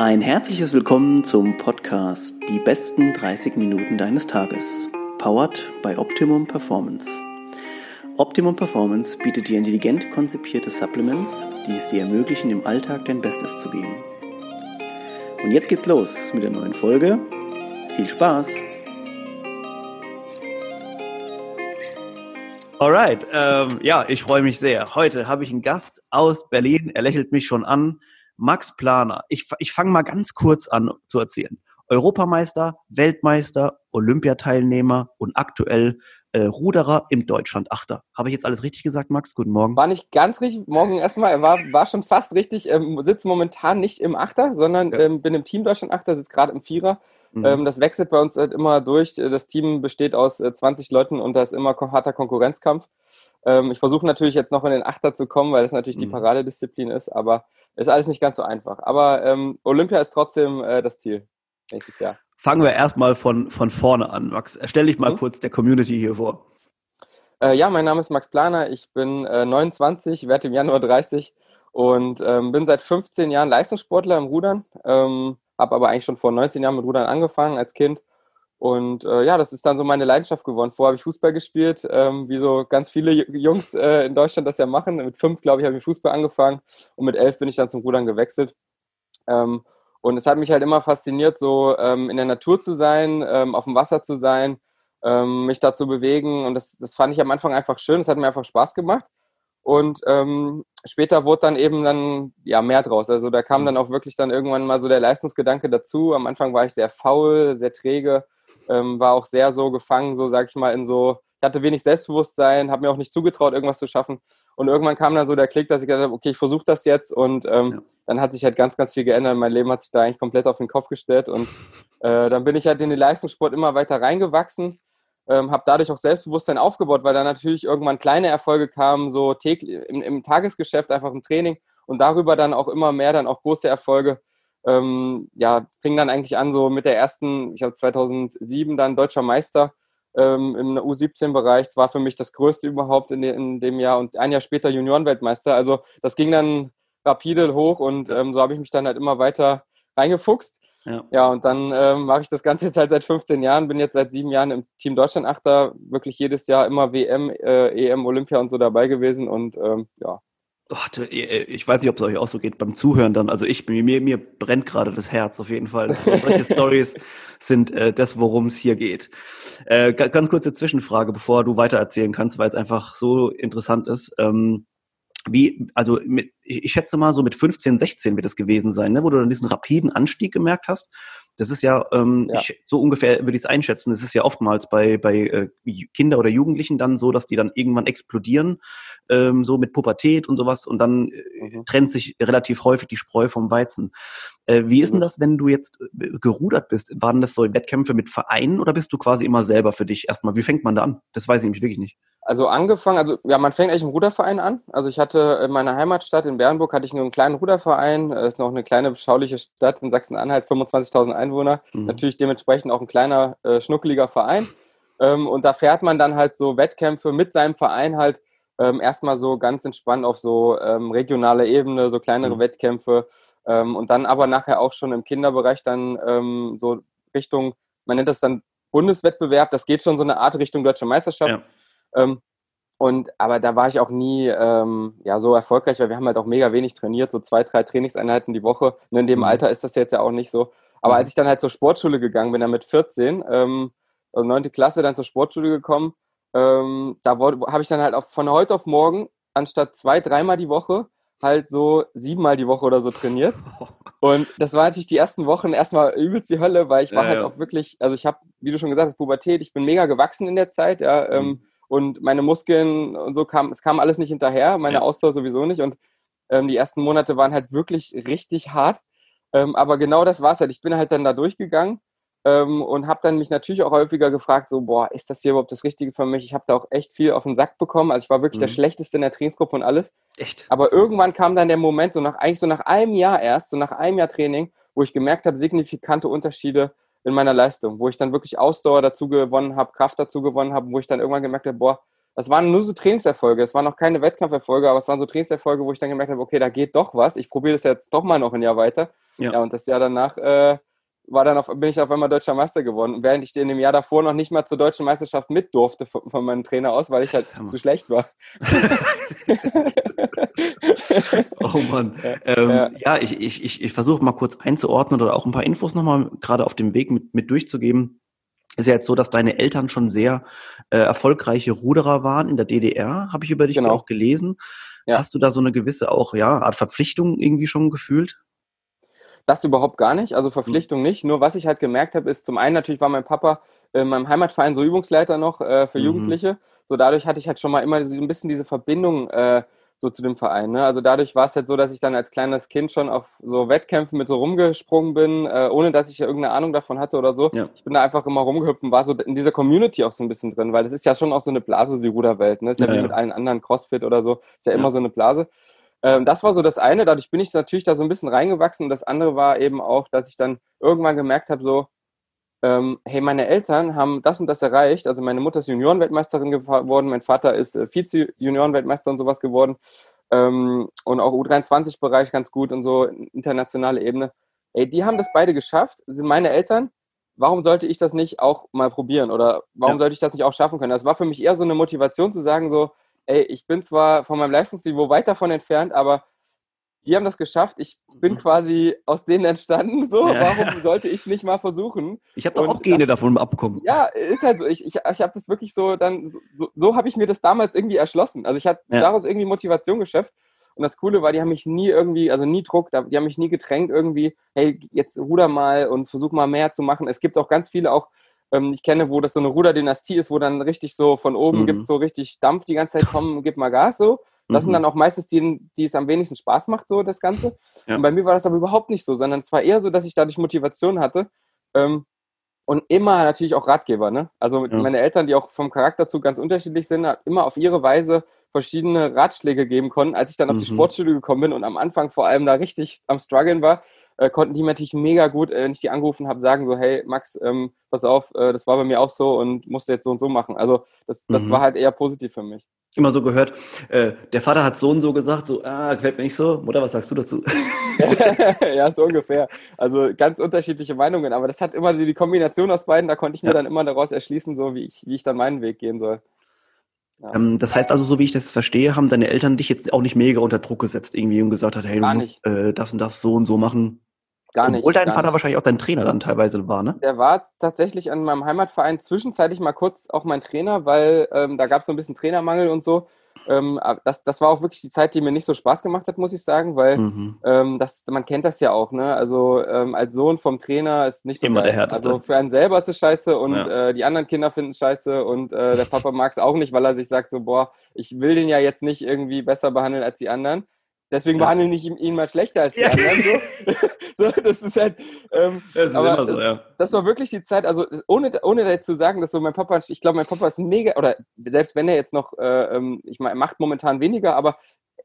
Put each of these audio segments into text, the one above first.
Ein herzliches Willkommen zum Podcast Die besten 30 Minuten deines Tages. Powered by Optimum Performance. Optimum Performance bietet dir intelligent konzipierte Supplements, die es dir ermöglichen, im Alltag dein Bestes zu geben. Und jetzt geht's los mit der neuen Folge. Viel Spaß! Alright, ähm, ja, ich freue mich sehr. Heute habe ich einen Gast aus Berlin. Er lächelt mich schon an. Max Planer. Ich, ich fange mal ganz kurz an zu erzählen. Europameister, Weltmeister, Olympiateilnehmer und aktuell äh, Ruderer im Deutschlandachter. Habe ich jetzt alles richtig gesagt, Max? Guten Morgen. War nicht ganz richtig. Morgen erstmal, er war, war schon fast richtig. Ähm, sitze momentan nicht im Achter, sondern ja. ähm, bin im Team Deutschlandachter, sitze gerade im Vierer. Mhm. Ähm, das wechselt bei uns halt immer durch. Das Team besteht aus äh, 20 Leuten und da ist immer harter Konkurrenzkampf. Ähm, ich versuche natürlich jetzt noch in den Achter zu kommen, weil das natürlich mhm. die Paradedisziplin ist, aber ist alles nicht ganz so einfach. Aber ähm, Olympia ist trotzdem äh, das Ziel nächstes Jahr. Fangen wir erstmal von, von vorne an. Max, stell dich mal mhm. kurz der Community hier vor. Äh, ja, mein Name ist Max Planer. Ich bin äh, 29, werde im Januar 30 und ähm, bin seit 15 Jahren Leistungssportler im Rudern. Ähm, habe aber eigentlich schon vor 19 Jahren mit Rudern angefangen als Kind und äh, ja, das ist dann so meine Leidenschaft geworden. Vorher habe ich Fußball gespielt, ähm, wie so ganz viele Jungs äh, in Deutschland das ja machen. Mit fünf, glaube ich, habe ich Fußball angefangen und mit elf bin ich dann zum Rudern gewechselt. Ähm, und es hat mich halt immer fasziniert, so ähm, in der Natur zu sein, ähm, auf dem Wasser zu sein, ähm, mich da zu bewegen. Und das, das fand ich am Anfang einfach schön. Es hat mir einfach Spaß gemacht. Und ähm, später wurde dann eben dann ja mehr draus. Also da kam mhm. dann auch wirklich dann irgendwann mal so der Leistungsgedanke dazu. Am Anfang war ich sehr faul, sehr träge ähm, war auch sehr so gefangen, so sag ich mal, in so, ich hatte wenig Selbstbewusstsein, habe mir auch nicht zugetraut, irgendwas zu schaffen. Und irgendwann kam dann so der Klick, dass ich gedacht habe, okay, ich versuche das jetzt. Und ähm, ja. dann hat sich halt ganz, ganz viel geändert. Mein Leben hat sich da eigentlich komplett auf den Kopf gestellt. Und äh, dann bin ich halt in den Leistungssport immer weiter reingewachsen. Ähm, habe dadurch auch Selbstbewusstsein aufgebaut, weil da natürlich irgendwann kleine Erfolge kamen, so täglich, im, im Tagesgeschäft, einfach im Training und darüber dann auch immer mehr dann auch große Erfolge ähm, ja, fing dann eigentlich an so mit der ersten, ich habe 2007 dann deutscher Meister ähm, im U17-Bereich. Das war für mich das Größte überhaupt in, de, in, dem Jahr und ein Jahr später Juniorenweltmeister. Also das ging dann rapide hoch und ähm, so habe ich mich dann halt immer weiter reingefuchst. Ja, ja und dann ähm, mache ich das Ganze jetzt halt seit 15 Jahren, bin jetzt seit sieben Jahren im Team Deutschland Achter, wirklich jedes Jahr immer WM, äh, EM, Olympia und so dabei gewesen und ähm, ja, Oh, ich weiß nicht, ob es euch auch so geht beim Zuhören dann. Also ich, mir, mir brennt gerade das Herz auf jeden Fall. Solche Stories sind äh, das, worum es hier geht. Äh, ganz kurze Zwischenfrage, bevor du weiter erzählen kannst, weil es einfach so interessant ist. Ähm, wie, also mit, ich schätze mal, so mit 15, 16 wird es gewesen sein, ne, wo du dann diesen rapiden Anstieg gemerkt hast. Das ist ja, ähm, ja. Ich, so ungefähr würde ich es einschätzen. Das ist ja oftmals bei, bei äh, Kinder oder Jugendlichen dann so, dass die dann irgendwann explodieren, ähm, so mit Pubertät und sowas und dann äh, mhm. trennt sich relativ häufig die Spreu vom Weizen. Äh, wie ist denn mhm. das, wenn du jetzt äh, gerudert bist? Waren das so Wettkämpfe mit Vereinen oder bist du quasi immer selber für dich erstmal? Wie fängt man da an? Das weiß ich nämlich wirklich nicht. Also angefangen, also ja, man fängt eigentlich im Ruderverein an. Also ich hatte in meiner Heimatstadt in Bernburg hatte ich nur einen kleinen Ruderverein. Das ist noch eine kleine beschauliche Stadt in Sachsen-Anhalt, 25.000 Einwohner. Mhm. Natürlich dementsprechend auch ein kleiner äh, schnuckeliger Verein. Ähm, und da fährt man dann halt so Wettkämpfe mit seinem Verein halt ähm, erstmal so ganz entspannt auf so ähm, regionaler Ebene, so kleinere mhm. Wettkämpfe. Ähm, und dann aber nachher auch schon im Kinderbereich dann ähm, so Richtung, man nennt das dann Bundeswettbewerb, das geht schon so eine Art Richtung Deutsche Meisterschaft. Ja. Ähm, und aber da war ich auch nie ähm, ja, so erfolgreich, weil wir haben halt auch mega wenig trainiert, so zwei, drei Trainingseinheiten die Woche. Und in dem mhm. Alter ist das jetzt ja auch nicht so. Aber mhm. als ich dann halt zur Sportschule gegangen bin, dann mit 14, ähm, also 9. Klasse dann zur Sportschule gekommen, ähm, da habe ich dann halt auf, von heute auf morgen anstatt zwei, dreimal die Woche halt so siebenmal die Woche oder so trainiert. Und das war natürlich die ersten Wochen erstmal übelst die Hölle, weil ich war ja, halt ja. auch wirklich, also ich habe, wie du schon gesagt hast, Pubertät, ich bin mega gewachsen in der Zeit, ja. Ähm, mhm und meine Muskeln und so kam, es kam alles nicht hinterher, meine ja. Ausdauer sowieso nicht und ähm, die ersten Monate waren halt wirklich richtig hart. Ähm, aber genau das war es halt. Ich bin halt dann da durchgegangen ähm, und habe dann mich natürlich auch häufiger gefragt, so, boah, ist das hier überhaupt das Richtige für mich? Ich habe da auch echt viel auf den Sack bekommen. Also ich war wirklich mhm. der Schlechteste in der Trainingsgruppe und alles. Echt? Aber irgendwann kam dann der Moment, so nach, eigentlich so nach einem Jahr erst, so nach einem Jahr Training, wo ich gemerkt habe, signifikante Unterschiede in meiner Leistung, wo ich dann wirklich Ausdauer dazu gewonnen habe, Kraft dazu gewonnen habe, wo ich dann irgendwann gemerkt habe, boah, das waren nur so Trainingserfolge, es waren noch keine Wettkampferfolge, aber es waren so Trainingserfolge, wo ich dann gemerkt habe, okay, da geht doch was. Ich probiere das jetzt doch mal noch ein Jahr weiter. Ja, ja und das Jahr danach äh, war dann auf, bin ich auf einmal deutscher Meister geworden. während ich in dem Jahr davor noch nicht mal zur deutschen Meisterschaft mit durfte von, von meinem Trainer aus, weil ich halt zu schlecht war. oh Mann. Ja, ähm, ja. ja ich, ich, ich, ich versuche mal kurz einzuordnen oder auch ein paar Infos nochmal gerade auf dem Weg mit, mit durchzugeben. ist ja jetzt so, dass deine Eltern schon sehr äh, erfolgreiche Ruderer waren in der DDR, habe ich über dich genau. auch gelesen. Ja. Hast du da so eine gewisse auch, ja, Art Verpflichtung irgendwie schon gefühlt? Das überhaupt gar nicht, also Verpflichtung nicht. Nur was ich halt gemerkt habe, ist zum einen natürlich war mein Papa in meinem Heimatverein so Übungsleiter noch äh, für mhm. Jugendliche. So dadurch hatte ich halt schon mal immer so ein bisschen diese Verbindung äh, so zu dem Verein. Ne? Also dadurch war es halt so, dass ich dann als kleines Kind schon auf so Wettkämpfen mit so rumgesprungen bin, äh, ohne dass ich ja irgendeine Ahnung davon hatte oder so. Ja. Ich bin da einfach immer rumgehüpft und war so in dieser Community auch so ein bisschen drin, weil das ist ja schon auch so eine Blase, die Ruderwelt. Ne? Ist ja, ja wie ja. mit allen anderen Crossfit oder so. Ist ja immer so eine Blase. Ähm, das war so das eine. Dadurch bin ich natürlich da so ein bisschen reingewachsen. Und das andere war eben auch, dass ich dann irgendwann gemerkt habe, so, ähm, hey, meine Eltern haben das und das erreicht. Also meine Mutter ist Juniorenweltmeisterin geworden, mein Vater ist äh, Vize-Juniorenweltmeister und sowas geworden. Ähm, und auch U23-Bereich ganz gut und so, internationale Ebene. Ey, die haben das beide geschafft, sind meine Eltern. Warum sollte ich das nicht auch mal probieren? Oder warum ja. sollte ich das nicht auch schaffen können? Das war für mich eher so eine Motivation zu sagen, so, ey, ich bin zwar von meinem Leistungsniveau weit davon entfernt, aber die haben das geschafft. Ich bin mhm. quasi aus denen entstanden. So, ja. warum sollte ich es nicht mal versuchen? Ich habe doch auch Gene das, davon abbekommen. Ja, ist halt so. Ich, ich, ich habe das wirklich so dann, so, so habe ich mir das damals irgendwie erschlossen. Also ich habe ja. daraus irgendwie Motivation geschöpft. Und das Coole war, die haben mich nie irgendwie, also nie Druck, die haben mich nie gedrängt irgendwie, hey, jetzt ruder mal und versuch mal mehr zu machen. Es gibt auch ganz viele auch ähm, ich kenne, wo das so eine Ruderdynastie ist, wo dann richtig so von oben mhm. gibt so richtig Dampf die ganze Zeit, komm, gib mal Gas so. Das mhm. sind dann auch meistens die, die es am wenigsten Spaß macht, so das Ganze. Ja. Und bei mir war das aber überhaupt nicht so, sondern es war eher so, dass ich dadurch Motivation hatte. Ähm, und immer natürlich auch Ratgeber, ne? Also ja. meine Eltern, die auch vom Charakterzug ganz unterschiedlich sind, immer auf ihre Weise verschiedene Ratschläge geben konnten. Als ich dann auf mhm. die Sportschule gekommen bin und am Anfang vor allem da richtig am struggeln war, äh, konnten die natürlich mega gut, äh, wenn ich die angerufen habe, sagen so, hey Max, ähm, pass auf, äh, das war bei mir auch so und musste jetzt so und so machen. Also das, das mhm. war halt eher positiv für mich. Immer so gehört, äh, der Vater hat so und so gesagt, so, ah, gefällt mir nicht so. Mutter, was sagst du dazu? ja, so ungefähr. Also ganz unterschiedliche Meinungen, aber das hat immer so die Kombination aus beiden, da konnte ich mir ja. dann immer daraus erschließen, so wie ich, wie ich dann meinen Weg gehen soll. Ja. Ähm, das heißt also, so wie ich das verstehe, haben deine Eltern dich jetzt auch nicht mega unter Druck gesetzt irgendwie und gesagt hat, hey, du musst äh, das und das so und so machen. Gar nicht. Obwohl dein Vater nicht. wahrscheinlich auch dein Trainer dann teilweise war, ne? Der war tatsächlich an meinem Heimatverein zwischenzeitlich mal kurz auch mein Trainer, weil ähm, da gab es so ein bisschen Trainermangel und so. Ähm, das, das war auch wirklich die Zeit, die mir nicht so Spaß gemacht hat, muss ich sagen, weil mhm. ähm, das, man kennt das ja auch, ne? Also ähm, als Sohn vom Trainer ist nicht so Immer geil. der Härteste. Also für einen selber ist es scheiße und ja. äh, die anderen Kinder finden es scheiße und äh, der Papa mag es auch nicht, weil er sich sagt so, boah, ich will den ja jetzt nicht irgendwie besser behandeln als die anderen. Deswegen ja. behandeln ich ihn mal schlechter als die ja. anderen. So. so. das ist halt. Ähm, das ist aber, so, ja. Das war wirklich die Zeit, also ohne, ohne jetzt zu sagen, dass so mein Papa, ich glaube, mein Papa ist mega, oder selbst wenn er jetzt noch, äh, ähm, ich meine, macht momentan weniger, aber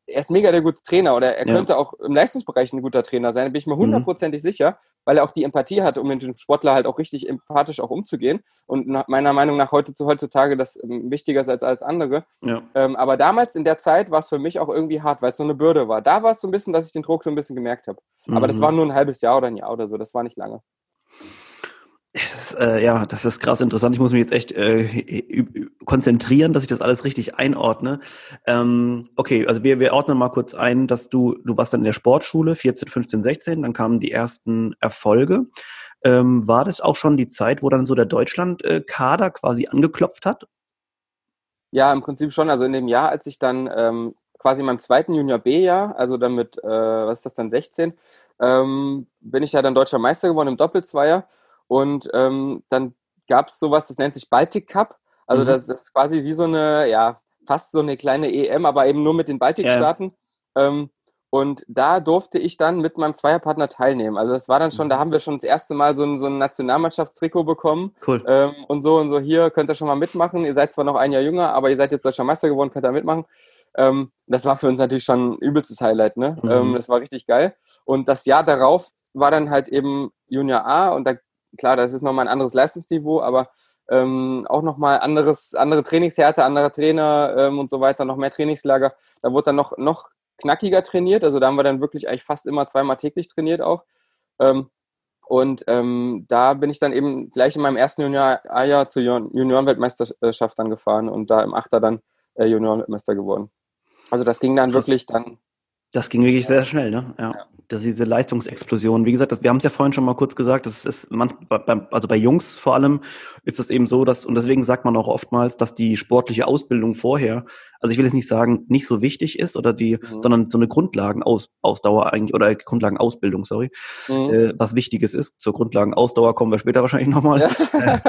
er ist mega der gute Trainer oder er ja. könnte auch im Leistungsbereich ein guter Trainer sein, da bin ich mir mhm. hundertprozentig mhm. sicher, weil er auch die Empathie hat, um mit dem Sportler halt auch richtig empathisch auch umzugehen. Und meiner Meinung nach heute zu heutzutage das ähm, wichtiger ist als alles andere. Ja. Ähm, aber damals in der Zeit war es für mich auch irgendwie hart, weil es so eine Bürde war. Da war es so ein bisschen, dass ich den Druck so ein bisschen gemerkt habe. Mhm. Aber das mhm. war nur ein halbes Jahr oder ein Jahr oder so, das war nicht lange. Das, äh, ja, das ist krass interessant. Ich muss mich jetzt echt äh, konzentrieren, dass ich das alles richtig einordne. Ähm, okay, also wir, wir ordnen mal kurz ein, dass du, du warst dann in der Sportschule, 14, 15, 16, dann kamen die ersten Erfolge. Ähm, war das auch schon die Zeit, wo dann so der Deutschland-Kader quasi angeklopft hat? Ja, im Prinzip schon. Also in dem Jahr, als ich dann ähm, quasi in meinem zweiten Junior B-Jahr, also dann mit, äh, was ist das dann, 16, ähm, bin ich ja dann deutscher Meister geworden im Doppelzweier. Und ähm, dann gab es sowas, das nennt sich Baltic Cup. Also mhm. das, das, ist quasi wie so eine, ja, fast so eine kleine EM, aber eben nur mit den Baltikstaaten. Ja. Ähm, und da durfte ich dann mit meinem Zweierpartner teilnehmen. Also das war dann schon, da mhm. haben wir schon das erste Mal so ein, so ein Nationalmannschaftstrikot bekommen. Cool. Ähm, und so und so, hier könnt ihr schon mal mitmachen. Ihr seid zwar noch ein Jahr jünger, aber ihr seid jetzt deutscher Meister geworden, könnt ihr mitmachen. Ähm, das war für uns natürlich schon ein übelstes Highlight. Ne? Mhm. Ähm, das war richtig geil. Und das Jahr darauf war dann halt eben Junior A und da klar, das ist nochmal ein anderes Leistungsniveau, aber ähm, auch nochmal anderes, andere Trainingshärte, anderer Trainer ähm, und so weiter, noch mehr Trainingslager. Da wurde dann noch, noch knackiger trainiert. Also da haben wir dann wirklich eigentlich fast immer zweimal täglich trainiert auch. Ähm, und ähm, da bin ich dann eben gleich in meinem ersten Juniorjahr zur Juniorenweltmeisterschaft dann gefahren und da im Achter dann äh, Juniorenweltmeister geworden. Also das ging dann Krass. wirklich dann das ging wirklich sehr schnell, ne? Ja. ja. Das diese Leistungsexplosion. Wie gesagt, das, wir haben es ja vorhin schon mal kurz gesagt, das ist man, also bei Jungs vor allem ist es eben so, dass, und deswegen sagt man auch oftmals, dass die sportliche Ausbildung vorher also ich will jetzt nicht sagen, nicht so wichtig ist oder die, mhm. sondern so eine Grundlagenausdauer eigentlich oder Grundlagenausbildung, sorry, mhm. äh, was Wichtiges ist. Zur Grundlagenausdauer kommen wir später wahrscheinlich nochmal. Ja.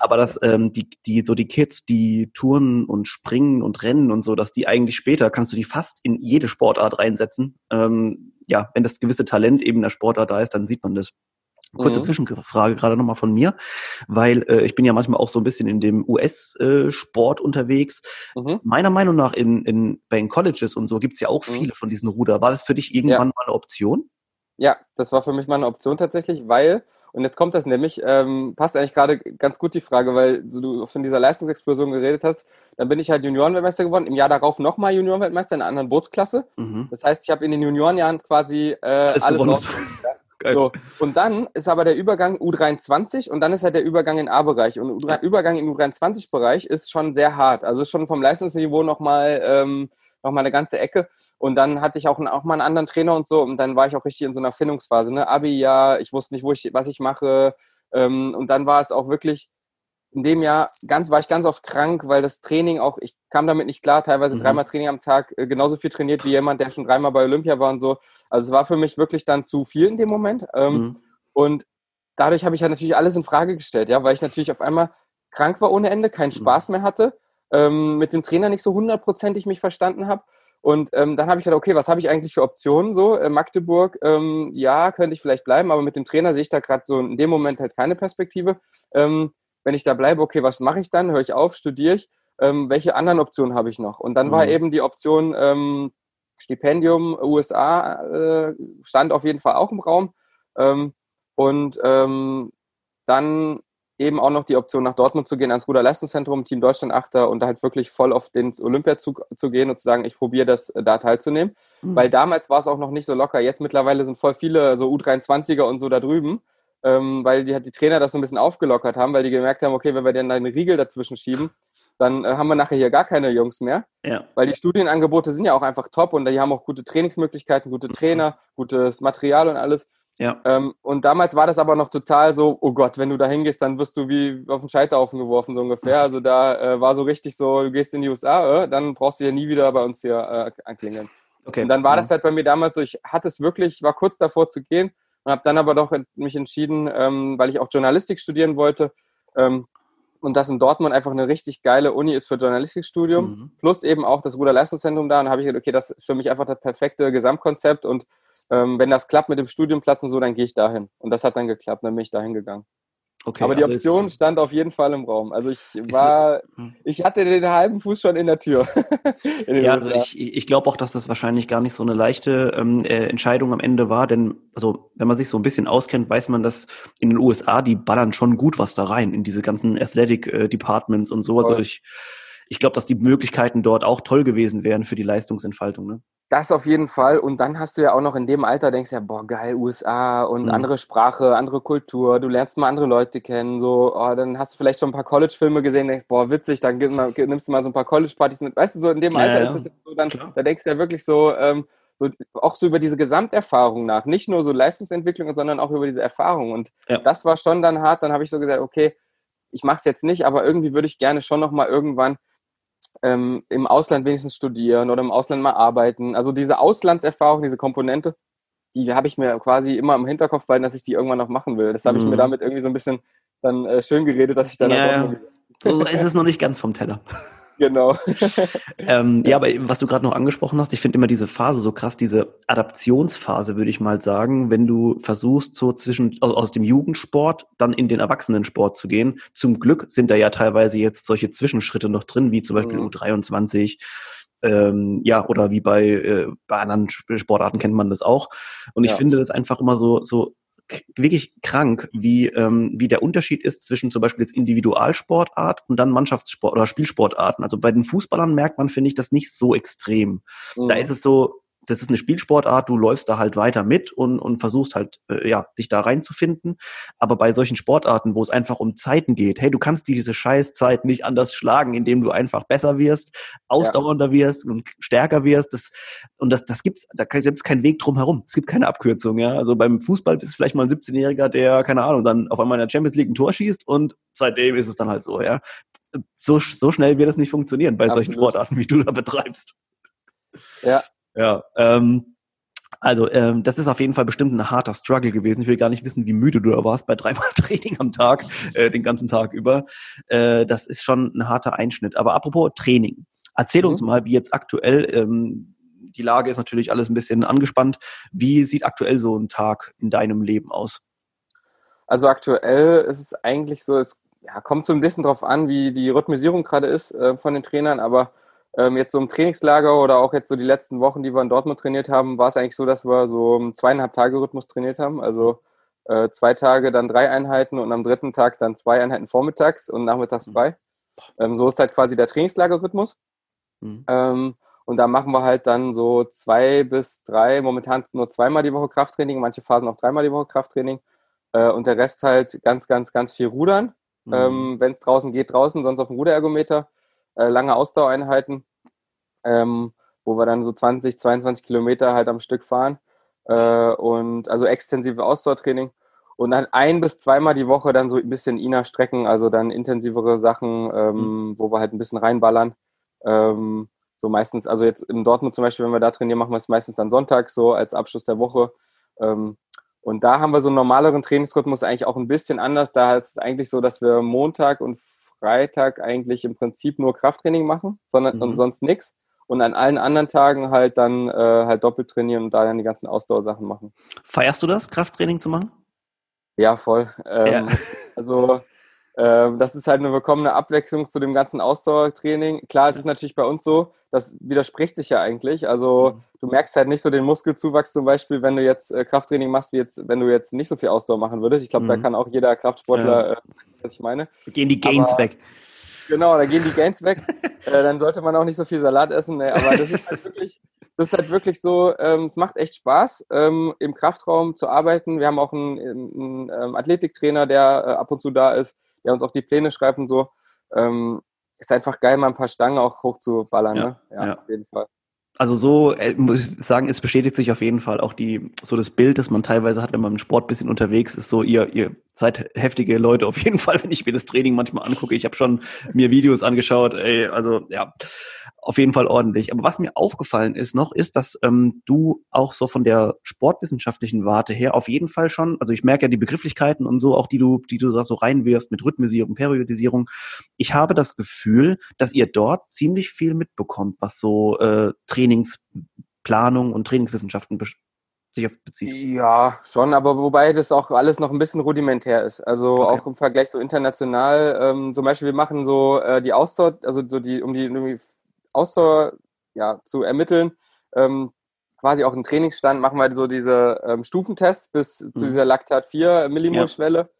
aber dass ähm, die, die, so die Kids, die Touren und Springen und Rennen und so, dass die eigentlich später kannst du die fast in jede Sportart reinsetzen. Ähm, ja, wenn das gewisse Talent eben in der Sportart da ist, dann sieht man das. Kurze mhm. Zwischenfrage gerade nochmal von mir, weil äh, ich bin ja manchmal auch so ein bisschen in dem US-Sport äh, unterwegs. Mhm. Meiner Meinung nach in, in, bei den Colleges und so gibt's ja auch mhm. viele von diesen Ruder. War das für dich irgendwann ja. mal eine Option? Ja, das war für mich mal eine Option tatsächlich, weil, und jetzt kommt das nämlich, ähm, passt eigentlich gerade ganz gut die Frage, weil du von dieser Leistungsexplosion geredet hast, dann bin ich halt Juniorenweltmeister geworden, im Jahr darauf nochmal Juniorenweltmeister in einer anderen Bootsklasse. Mhm. Das heißt, ich habe in den Juniorenjahren quasi äh, alles, alles so, und dann ist aber der Übergang U23 und dann ist halt der Übergang in A-Bereich. Und der Übergang im U23-Bereich ist schon sehr hart. Also ist schon vom Leistungsniveau nochmal ähm, noch eine ganze Ecke. Und dann hatte ich auch, auch mal einen anderen Trainer und so. Und dann war ich auch richtig in so einer Findungsphase. Ne? Abi, ja, ich wusste nicht, wo ich, was ich mache. Ähm, und dann war es auch wirklich in dem Jahr ganz, war ich ganz oft krank, weil das Training auch, ich kam damit nicht klar, teilweise mhm. dreimal Training am Tag, äh, genauso viel trainiert wie jemand, der schon dreimal bei Olympia war und so. Also es war für mich wirklich dann zu viel in dem Moment. Ähm, mhm. Und dadurch habe ich ja natürlich alles in Frage gestellt, ja, weil ich natürlich auf einmal krank war ohne Ende, keinen mhm. Spaß mehr hatte, ähm, mit dem Trainer nicht so hundertprozentig mich verstanden habe. Und ähm, dann habe ich gedacht, okay, was habe ich eigentlich für Optionen so? Äh, Magdeburg, ähm, ja, könnte ich vielleicht bleiben, aber mit dem Trainer sehe ich da gerade so in dem Moment halt keine Perspektive. Ähm, wenn ich da bleibe, okay, was mache ich dann? Höre ich auf, studiere ich? Ähm, welche anderen Optionen habe ich noch? Und dann mhm. war eben die Option ähm, Stipendium USA äh, stand auf jeden Fall auch im Raum. Ähm, und ähm, dann eben auch noch die Option nach Dortmund zu gehen ans Ruderleistungszentrum, Team Deutschland Achter und da halt wirklich voll auf den Olympiazug zu gehen und zu sagen, ich probiere das äh, da teilzunehmen. Mhm. Weil damals war es auch noch nicht so locker. Jetzt mittlerweile sind voll viele so U23er und so da drüben ähm, weil die, die Trainer das so ein bisschen aufgelockert haben, weil die gemerkt haben, okay, wenn wir dann eine Riegel dazwischen schieben, dann äh, haben wir nachher hier gar keine Jungs mehr. Ja. Weil die Studienangebote sind ja auch einfach top und die haben auch gute Trainingsmöglichkeiten, gute Trainer, gutes Material und alles. Ja. Ähm, und damals war das aber noch total so, oh Gott, wenn du da hingehst, dann wirst du wie auf den Scheiterhaufen geworfen, so ungefähr. Also da äh, war so richtig so, du gehst in die USA, äh, dann brauchst du ja nie wieder bei uns hier äh, anklingeln. Okay. Und dann war ja. das halt bei mir damals so, ich hatte es wirklich, war kurz davor zu gehen und habe dann aber doch mich entschieden, ähm, weil ich auch Journalistik studieren wollte ähm, und das in Dortmund einfach eine richtig geile Uni ist für Journalistikstudium, mhm. plus eben auch das Ruderleistungszentrum da. Und habe ich gedacht, okay, das ist für mich einfach das perfekte Gesamtkonzept und ähm, wenn das klappt mit dem Studienplatz und so, dann gehe ich dahin. Und das hat dann geklappt, dann bin ich dahin gegangen. Okay, aber die also Option stand auf jeden Fall im Raum. Also ich war, hm. ich hatte den halben Fuß schon in der Tür. in ja, also ich, ich glaube auch, dass das wahrscheinlich gar nicht so eine leichte ähm, äh, Entscheidung am Ende war, denn also wenn man sich so ein bisschen auskennt, weiß man, dass in den USA die ballern schon gut was da rein in diese ganzen Athletic äh, Departments und so. Also ich, ich glaube, dass die Möglichkeiten dort auch toll gewesen wären für die Leistungsentfaltung. Ne? Das auf jeden Fall. Und dann hast du ja auch noch in dem Alter, denkst ja, boah, geil, USA und mhm. andere Sprache, andere Kultur, du lernst mal andere Leute kennen, so, oh, dann hast du vielleicht schon ein paar College-Filme gesehen, denkst, boah, witzig, dann nimmst du mal so ein paar College-Partys mit. Weißt du, so in dem Alter ja, ja. ist das so, dann, da denkst du ja wirklich so, ähm, so, auch so über diese Gesamterfahrung nach. Nicht nur so Leistungsentwicklung, sondern auch über diese Erfahrung. Und ja. das war schon dann hart. Dann habe ich so gesagt, okay, ich mache es jetzt nicht, aber irgendwie würde ich gerne schon noch mal irgendwann ähm, im Ausland wenigstens studieren oder im Ausland mal arbeiten. Also diese Auslandserfahrung, diese Komponente, die habe ich mir quasi immer im Hinterkopf behalten, dass ich die irgendwann noch machen will. Das habe ich mir mhm. damit irgendwie so ein bisschen dann äh, schön geredet, dass ich dann ja, ja. So ist es noch nicht ganz vom Teller. Genau. ähm, ja, aber was du gerade noch angesprochen hast, ich finde immer diese Phase so krass, diese Adaptionsphase, würde ich mal sagen, wenn du versuchst, so zwischen aus, aus, dem Jugendsport dann in den Erwachsenensport zu gehen. Zum Glück sind da ja teilweise jetzt solche Zwischenschritte noch drin, wie zum Beispiel mhm. U23. Ähm, ja, oder wie bei, äh, bei anderen Sportarten kennt man das auch. Und ich ja. finde das einfach immer so, so wirklich krank, wie, ähm, wie der Unterschied ist zwischen zum Beispiel jetzt Individualsportart und dann Mannschaftssport oder Spielsportarten. Also bei den Fußballern merkt man, finde ich, das nicht so extrem. Mhm. Da ist es so, das ist eine Spielsportart, du läufst da halt weiter mit und, und versuchst halt, äh, ja, dich da reinzufinden. Aber bei solchen Sportarten, wo es einfach um Zeiten geht, hey, du kannst diese Scheißzeit nicht anders schlagen, indem du einfach besser wirst, ausdauernder ja. wirst und stärker wirst. Das, und das, das gibt's, da gibt's keinen Weg drum herum. Es gibt keine Abkürzung, ja. Also beim Fußball ist es vielleicht mal ein 17-Jähriger, der, keine Ahnung, dann auf einmal in der Champions League ein Tor schießt und seitdem ist es dann halt so, ja. So, so schnell wird es nicht funktionieren bei Absolut. solchen Sportarten, wie du da betreibst. Ja, ja, ähm, also ähm, das ist auf jeden Fall bestimmt ein harter Struggle gewesen. Ich will gar nicht wissen, wie müde du da warst bei dreimal Training am Tag, äh, den ganzen Tag über. Äh, das ist schon ein harter Einschnitt. Aber apropos Training, erzähl mhm. uns mal, wie jetzt aktuell, ähm, die Lage ist natürlich alles ein bisschen angespannt. Wie sieht aktuell so ein Tag in deinem Leben aus? Also aktuell ist es eigentlich so, es ja, kommt so ein bisschen drauf an, wie die Rhythmisierung gerade ist äh, von den Trainern, aber ähm, jetzt so im Trainingslager oder auch jetzt so die letzten Wochen, die wir in Dortmund trainiert haben, war es eigentlich so, dass wir so im zweieinhalb Tage Rhythmus trainiert haben. Also äh, zwei Tage dann drei Einheiten und am dritten Tag dann zwei Einheiten vormittags und nachmittags mhm. frei. Ähm, so ist halt quasi der Trainingslagerrhythmus. Mhm. Ähm, und da machen wir halt dann so zwei bis drei, momentan nur zweimal die Woche Krafttraining, manche Phasen auch dreimal die Woche Krafttraining. Äh, und der Rest halt ganz, ganz, ganz viel Rudern. Mhm. Ähm, Wenn es draußen geht, draußen, sonst auf dem Ruderergometer äh, lange Ausdauereinheiten, ähm, wo wir dann so 20, 22 Kilometer halt am Stück fahren. Äh, und also extensive Ausdauertraining. Und dann ein bis zweimal die Woche dann so ein bisschen INA-Strecken, also dann intensivere Sachen, ähm, mhm. wo wir halt ein bisschen reinballern. Ähm, so meistens, also jetzt in Dortmund zum Beispiel, wenn wir da trainieren, machen wir es meistens dann Sonntag, so als Abschluss der Woche. Ähm, und da haben wir so einen normaleren Trainingsrhythmus eigentlich auch ein bisschen anders. Da ist es eigentlich so, dass wir Montag und Freitag eigentlich im Prinzip nur Krafttraining machen, sondern mhm. und sonst nichts. Und an allen anderen Tagen halt dann äh, halt doppelt trainieren und da dann die ganzen Ausdauersachen machen. Feierst du das, Krafttraining zu machen? Ja, voll. Ähm, ja. Also ähm, das ist halt eine willkommene Abwechslung zu dem ganzen Ausdauertraining. Klar, es ist natürlich bei uns so, das widerspricht sich ja eigentlich. Also mhm. du merkst halt nicht so den Muskelzuwachs zum Beispiel, wenn du jetzt äh, Krafttraining machst, wie jetzt, wenn du jetzt nicht so viel Ausdauer machen würdest. Ich glaube, mhm. da kann auch jeder Kraftsportler, ja. äh, was ich meine. Da gehen die Gains aber, weg. Genau, da gehen die Gains weg. äh, dann sollte man auch nicht so viel Salat essen. Nee, aber das ist halt wirklich, das ist halt wirklich so, ähm, es macht echt Spaß, ähm, im Kraftraum zu arbeiten. Wir haben auch einen, einen, einen ähm, Athletiktrainer, der äh, ab und zu da ist der uns auch die Pläne schreibt und so. Ähm, ist einfach geil, mal ein paar Stangen auch hochzuballern. Ja, ne? ja, ja. auf jeden Fall. Also so äh, muss ich sagen, es bestätigt sich auf jeden Fall auch die so das Bild, das man teilweise hat, wenn man im Sport bisschen unterwegs ist. So ihr ihr seid heftige Leute auf jeden Fall, wenn ich mir das Training manchmal angucke. Ich habe schon mir Videos angeschaut. Ey, also ja, auf jeden Fall ordentlich. Aber was mir aufgefallen ist noch, ist, dass ähm, du auch so von der sportwissenschaftlichen Warte her auf jeden Fall schon, also ich merke ja die Begrifflichkeiten und so, auch die du, die du da so reinwirfst mit Rhythmisierung, Periodisierung. Ich habe das Gefühl, dass ihr dort ziemlich viel mitbekommt, was so äh, Trainingsplanung und Trainingswissenschaften sich auf bezieht. Ja, schon, aber wobei das auch alles noch ein bisschen rudimentär ist. Also okay. auch im Vergleich so international. Ähm, zum Beispiel, wir machen so äh, die Ausdauer, also so die, um die, um die Ausdauer ja, zu ermitteln, ähm, quasi auch im Trainingsstand machen wir so diese ähm, Stufentests bis mhm. zu dieser Laktat 4 Millimol-Schwelle.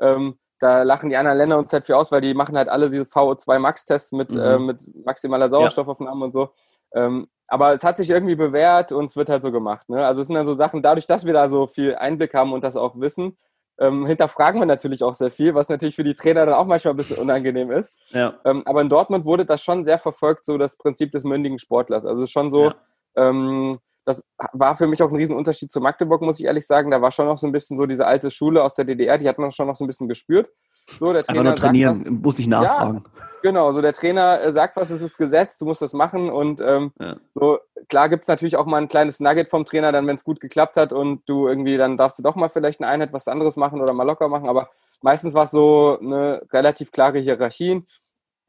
Ja. Ähm, da lachen die anderen Länder uns halt für aus, weil die machen halt alle diese VO2 Max-Tests mit, mhm. äh, mit maximaler Sauerstoffaufnahme ja. und so. Ähm, aber es hat sich irgendwie bewährt und es wird halt so gemacht. Ne? Also es sind dann so Sachen, dadurch, dass wir da so viel Einblick haben und das auch wissen, ähm, hinterfragen wir natürlich auch sehr viel, was natürlich für die Trainer dann auch manchmal ein bisschen unangenehm ist. Ja. Ähm, aber in Dortmund wurde das schon sehr verfolgt, so das Prinzip des mündigen Sportlers. Also schon so, ja. ähm, das war für mich auch ein Riesenunterschied zu Magdeburg, muss ich ehrlich sagen. Da war schon noch so ein bisschen so diese alte Schule aus der DDR, die hat man schon noch so ein bisschen gespürt. So, der Trainer Einfach nur trainieren, sagt, muss nicht nachfragen. Ja, genau, so der Trainer äh, sagt was, es ist Gesetz, du musst das machen. Und ähm, ja. so, klar gibt es natürlich auch mal ein kleines Nugget vom Trainer, dann wenn es gut geklappt hat und du irgendwie, dann darfst du doch mal vielleicht eine Einheit was anderes machen oder mal locker machen. Aber meistens war es so eine relativ klare Hierarchien.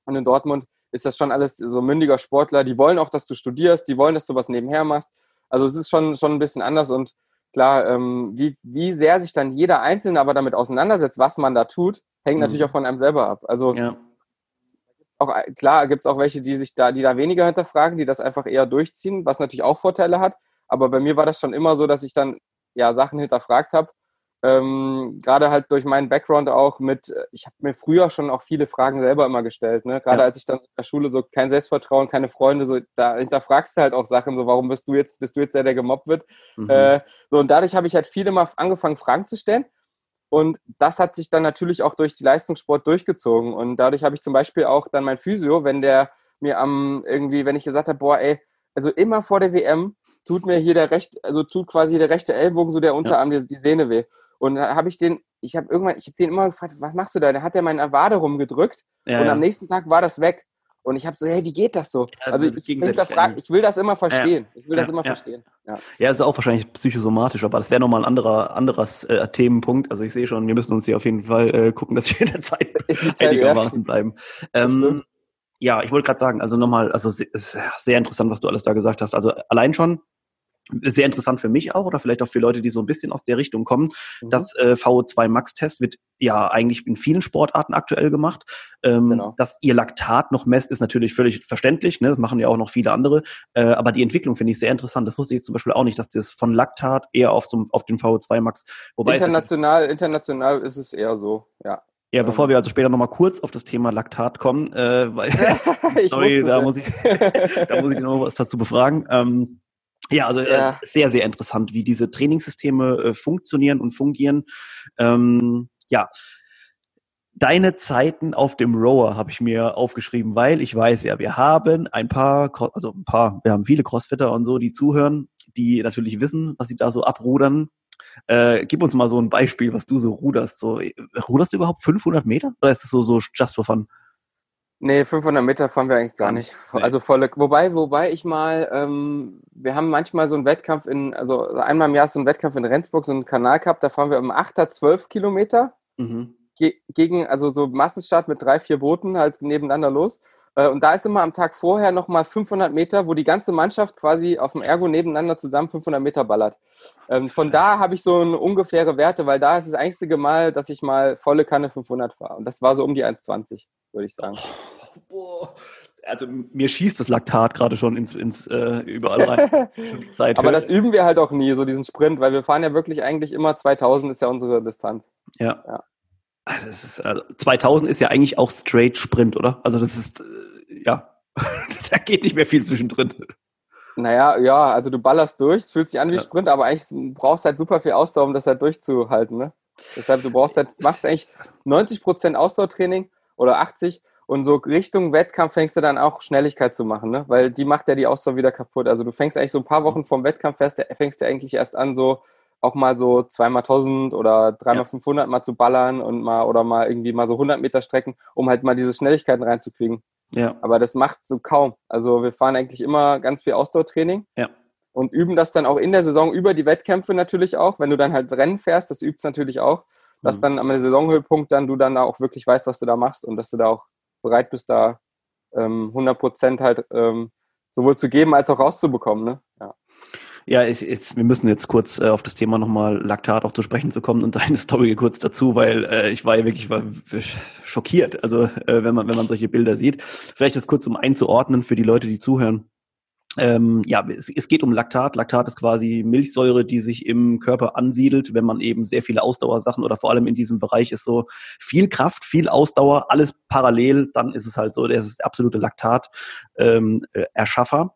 Und in Dortmund ist das schon alles so mündiger Sportler, die wollen auch, dass du studierst, die wollen, dass du was nebenher machst. Also es ist schon, schon ein bisschen anders und klar, ähm, wie, wie sehr sich dann jeder Einzelne aber damit auseinandersetzt, was man da tut, hängt mhm. natürlich auch von einem selber ab. Also ja. auch, klar gibt es auch welche, die sich da, die da weniger hinterfragen, die das einfach eher durchziehen, was natürlich auch Vorteile hat. Aber bei mir war das schon immer so, dass ich dann ja Sachen hinterfragt habe ähm, gerade halt durch meinen Background auch mit, äh, ich habe mir früher schon auch viele Fragen selber immer gestellt, ne? Gerade ja. als ich dann in der Schule so kein Selbstvertrauen, keine Freunde, so da hinterfragst du halt auch Sachen, so warum bist du jetzt, bist du jetzt der, der gemobbt wird? Mhm. Äh, so und dadurch habe ich halt viele mal angefangen, Fragen zu stellen. Und das hat sich dann natürlich auch durch die Leistungssport durchgezogen. Und dadurch habe ich zum Beispiel auch dann mein Physio, wenn der mir am irgendwie, wenn ich gesagt habe, boah, ey, also immer vor der WM tut mir hier der rechte, also tut quasi der rechte Ellbogen, so der Unterarm, ja. die, die Sehne weh. Und da habe ich den, ich habe irgendwann, ich habe den immer gefragt, was machst du da? Da hat er meinen Avade rumgedrückt ja, und ja. am nächsten Tag war das weg. Und ich habe so, hey, wie geht das so? Ja, also ich, ich, ich will das immer verstehen. Ich will das immer verstehen. Ja. ja, ist auch wahrscheinlich psychosomatisch, aber das wäre nochmal ein anderer anderes äh, Themenpunkt. Also ich sehe schon, wir müssen uns hier auf jeden Fall äh, gucken, dass wir in der Zeit, Zeit einigermaßen bleiben. Ähm, ja, ich wollte gerade sagen, also nochmal, also es ist sehr interessant, was du alles da gesagt hast. Also allein schon sehr interessant für mich auch oder vielleicht auch für Leute, die so ein bisschen aus der Richtung kommen. Mhm. Das äh, VO2 Max-Test wird ja eigentlich in vielen Sportarten aktuell gemacht. Ähm, genau. Dass ihr Laktat noch messt, ist natürlich völlig verständlich. Ne? Das machen ja auch noch viele andere. Äh, aber die Entwicklung finde ich sehr interessant. Das wusste ich zum Beispiel auch nicht, dass das von Laktat eher auf, zum, auf den VO2 Max. Wobei international, es, international ist es eher so, ja. Ja, bevor ähm. wir also später nochmal kurz auf das Thema Laktat kommen, äh, weil sorry, da, muss ich, da muss ich noch was dazu befragen. Ähm, ja, also äh, ja. Äh, sehr, sehr interessant, wie diese Trainingssysteme äh, funktionieren und fungieren. Ähm, ja, deine Zeiten auf dem Rower habe ich mir aufgeschrieben, weil ich weiß ja, wir haben ein paar, also ein paar, wir haben viele Crossfitter und so, die zuhören, die natürlich wissen, was sie da so abrudern. Äh, gib uns mal so ein Beispiel, was du so ruderst. So, ruderst du überhaupt 500 Meter oder ist das so, so just for fun? Nee, 500 Meter fahren wir eigentlich gar nicht. Nee. Also volle, wobei, wobei ich mal, ähm, wir haben manchmal so einen Wettkampf in, also einmal im Jahr so einen Wettkampf in Rendsburg, so einen Kanal gehabt, da fahren wir im 8er 12 Kilometer mhm. ge gegen, also so Massenstart mit drei, vier Booten halt nebeneinander los. Äh, und da ist immer am Tag vorher nochmal 500 Meter, wo die ganze Mannschaft quasi auf dem Ergo nebeneinander zusammen 500 Meter ballert. Ähm, von da habe ich so eine ungefähre Werte, weil da ist das einzige Mal, dass ich mal volle Kanne 500 fahre. Und das war so um die 1,20 würde ich sagen. boah. Also mir schießt das Laktat gerade schon ins, ins äh, überall rein. Aber das üben wir halt auch nie, so diesen Sprint, weil wir fahren ja wirklich eigentlich immer 2000 ist ja unsere Distanz. Ja. ja. Also ist, also 2000 ist ja eigentlich auch straight Sprint, oder? Also das ist, äh, ja, da geht nicht mehr viel zwischendrin. Naja, ja, also du ballerst durch, es fühlt sich an wie ja. Sprint, aber eigentlich brauchst du halt super viel Ausdauer, um das halt durchzuhalten, ne? Deshalb, du brauchst halt, machst eigentlich 90% Ausdauertraining oder 80 und so Richtung Wettkampf fängst du dann auch Schnelligkeit zu machen, ne? Weil die macht ja die Ausdauer wieder kaputt. Also du fängst eigentlich so ein paar Wochen vom Wettkampf fest, fängst du eigentlich erst an, so auch mal so zweimal 1000 oder dreimal ja. 500 mal zu ballern und mal oder mal irgendwie mal so 100 Meter Strecken, um halt mal diese Schnelligkeiten reinzukriegen. Ja. Aber das macht so kaum. Also wir fahren eigentlich immer ganz viel Ausdauertraining. Ja. Und üben das dann auch in der Saison über die Wettkämpfe natürlich auch. Wenn du dann halt Rennen fährst, das übst natürlich auch dass mhm. dann am Saisonhöhepunkt dann du dann auch wirklich weißt, was du da machst und dass du da auch bereit bist, da ähm, 100 Prozent halt ähm, sowohl zu geben als auch rauszubekommen. Ne? Ja. Ja, ich, ich, wir müssen jetzt kurz äh, auf das Thema nochmal Laktat auch zu sprechen zu kommen und deine Story kurz dazu, weil äh, ich war ja wirklich war schockiert, also äh, wenn man wenn man solche Bilder sieht. Vielleicht das kurz um einzuordnen für die Leute, die zuhören. Ähm, ja, es, es, geht um Laktat. Laktat ist quasi Milchsäure, die sich im Körper ansiedelt, wenn man eben sehr viele Ausdauersachen oder vor allem in diesem Bereich ist so viel Kraft, viel Ausdauer, alles parallel, dann ist es halt so, der ist absolute Laktat-Erschaffer. Ähm,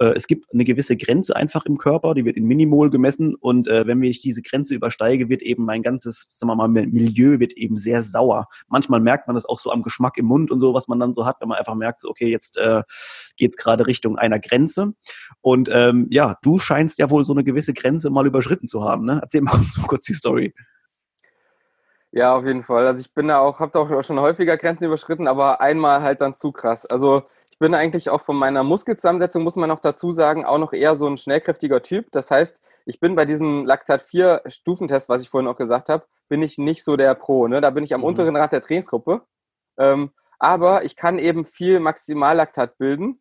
äh, es gibt eine gewisse Grenze einfach im Körper, die wird in Minimol gemessen und äh, wenn ich diese Grenze übersteige, wird eben mein ganzes, sagen wir mal, Milieu wird eben sehr sauer. Manchmal merkt man das auch so am Geschmack im Mund und so, was man dann so hat, wenn man einfach merkt, so, okay, jetzt äh, geht es gerade Richtung einer Grenze Und ähm, ja, du scheinst ja wohl so eine gewisse Grenze mal überschritten zu haben. Ne? Erzähl mal so kurz die Story. Ja, auf jeden Fall. Also ich bin da auch, habe da auch schon häufiger Grenzen überschritten, aber einmal halt dann zu krass. Also ich bin eigentlich auch von meiner Muskelzusammensetzung, muss man noch dazu sagen, auch noch eher so ein schnellkräftiger Typ. Das heißt, ich bin bei diesem Laktat 4 Stufentest, was ich vorhin auch gesagt habe, bin ich nicht so der Pro. Ne? Da bin ich am mhm. unteren Rad der Trainingsgruppe. Ähm, aber ich kann eben viel Maximallaktat bilden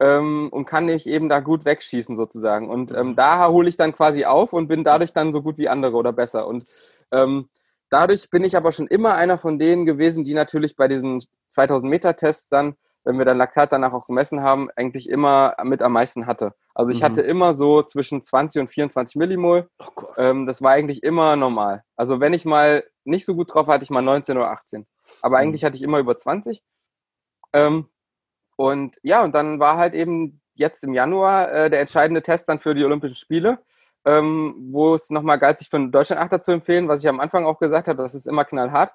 ähm, und kann ich eben da gut wegschießen sozusagen. Und ähm, mhm. da hole ich dann quasi auf und bin dadurch dann so gut wie andere oder besser. Und ähm, dadurch bin ich aber schon immer einer von denen gewesen, die natürlich bei diesen 2000 Meter Tests dann wenn wir dann Laktat danach auch gemessen haben, eigentlich immer mit am meisten hatte. Also ich mhm. hatte immer so zwischen 20 und 24 Millimol. Oh ähm, das war eigentlich immer normal. Also wenn ich mal nicht so gut drauf war, hatte ich mal 19 oder 18. Aber mhm. eigentlich hatte ich immer über 20. Ähm, und ja, und dann war halt eben jetzt im Januar äh, der entscheidende Test dann für die Olympischen Spiele, ähm, wo es nochmal galt, sich für einen Deutschland-Achter zu empfehlen, was ich am Anfang auch gesagt habe, das ist immer knallhart.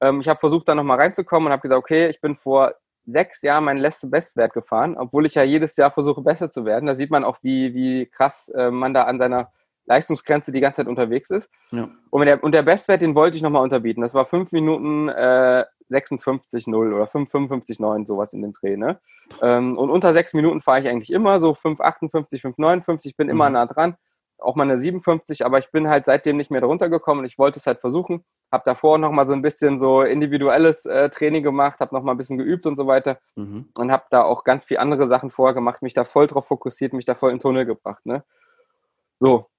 Ähm, ich habe versucht, da nochmal reinzukommen und habe gesagt, okay, ich bin vor sechs Jahren meinen letzten Bestwert gefahren, obwohl ich ja jedes Jahr versuche, besser zu werden. Da sieht man auch, wie, wie krass äh, man da an seiner Leistungsgrenze die ganze Zeit unterwegs ist. Ja. Und, der, und der Bestwert, den wollte ich nochmal unterbieten. Das war 5 Minuten äh, 56,0 oder 5,55,9, sowas in dem Dreh. Ne? Ähm, und unter 6 Minuten fahre ich eigentlich immer, so 5,58, 5,59, ich bin mhm. immer nah dran. Auch mal eine 57, aber ich bin halt seitdem nicht mehr darunter gekommen und ich wollte es halt versuchen. Habe davor noch mal so ein bisschen so individuelles äh, Training gemacht, habe noch mal ein bisschen geübt und so weiter mhm. und habe da auch ganz viel andere Sachen vorher gemacht, mich da voll drauf fokussiert, mich da voll in den Tunnel gebracht. Ne? So,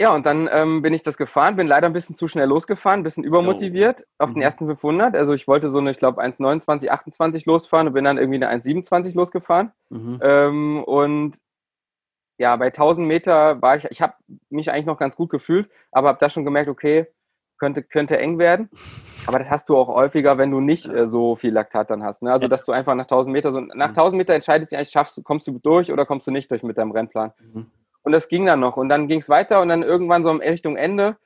ja, und dann ähm, bin ich das gefahren, bin leider ein bisschen zu schnell losgefahren, ein bisschen übermotiviert oh. auf den mhm. ersten 500. Also ich wollte so eine, ich glaube, 1,29, 28 losfahren und bin dann irgendwie eine 1,27 losgefahren. Mhm. Ähm, und ja, bei 1000 Meter war ich, ich habe mich eigentlich noch ganz gut gefühlt, aber habe da schon gemerkt, okay, könnte, könnte eng werden. Aber das hast du auch häufiger, wenn du nicht äh, so viel Laktat dann hast. Ne? Also, dass du einfach nach 1000 Meter, so nach 1000 mhm. Meter entscheidet sich eigentlich, schaffst du, kommst du durch oder kommst du nicht durch mit deinem Rennplan. Mhm. Und das ging dann noch. Und dann ging es weiter und dann irgendwann so in Richtung Ende.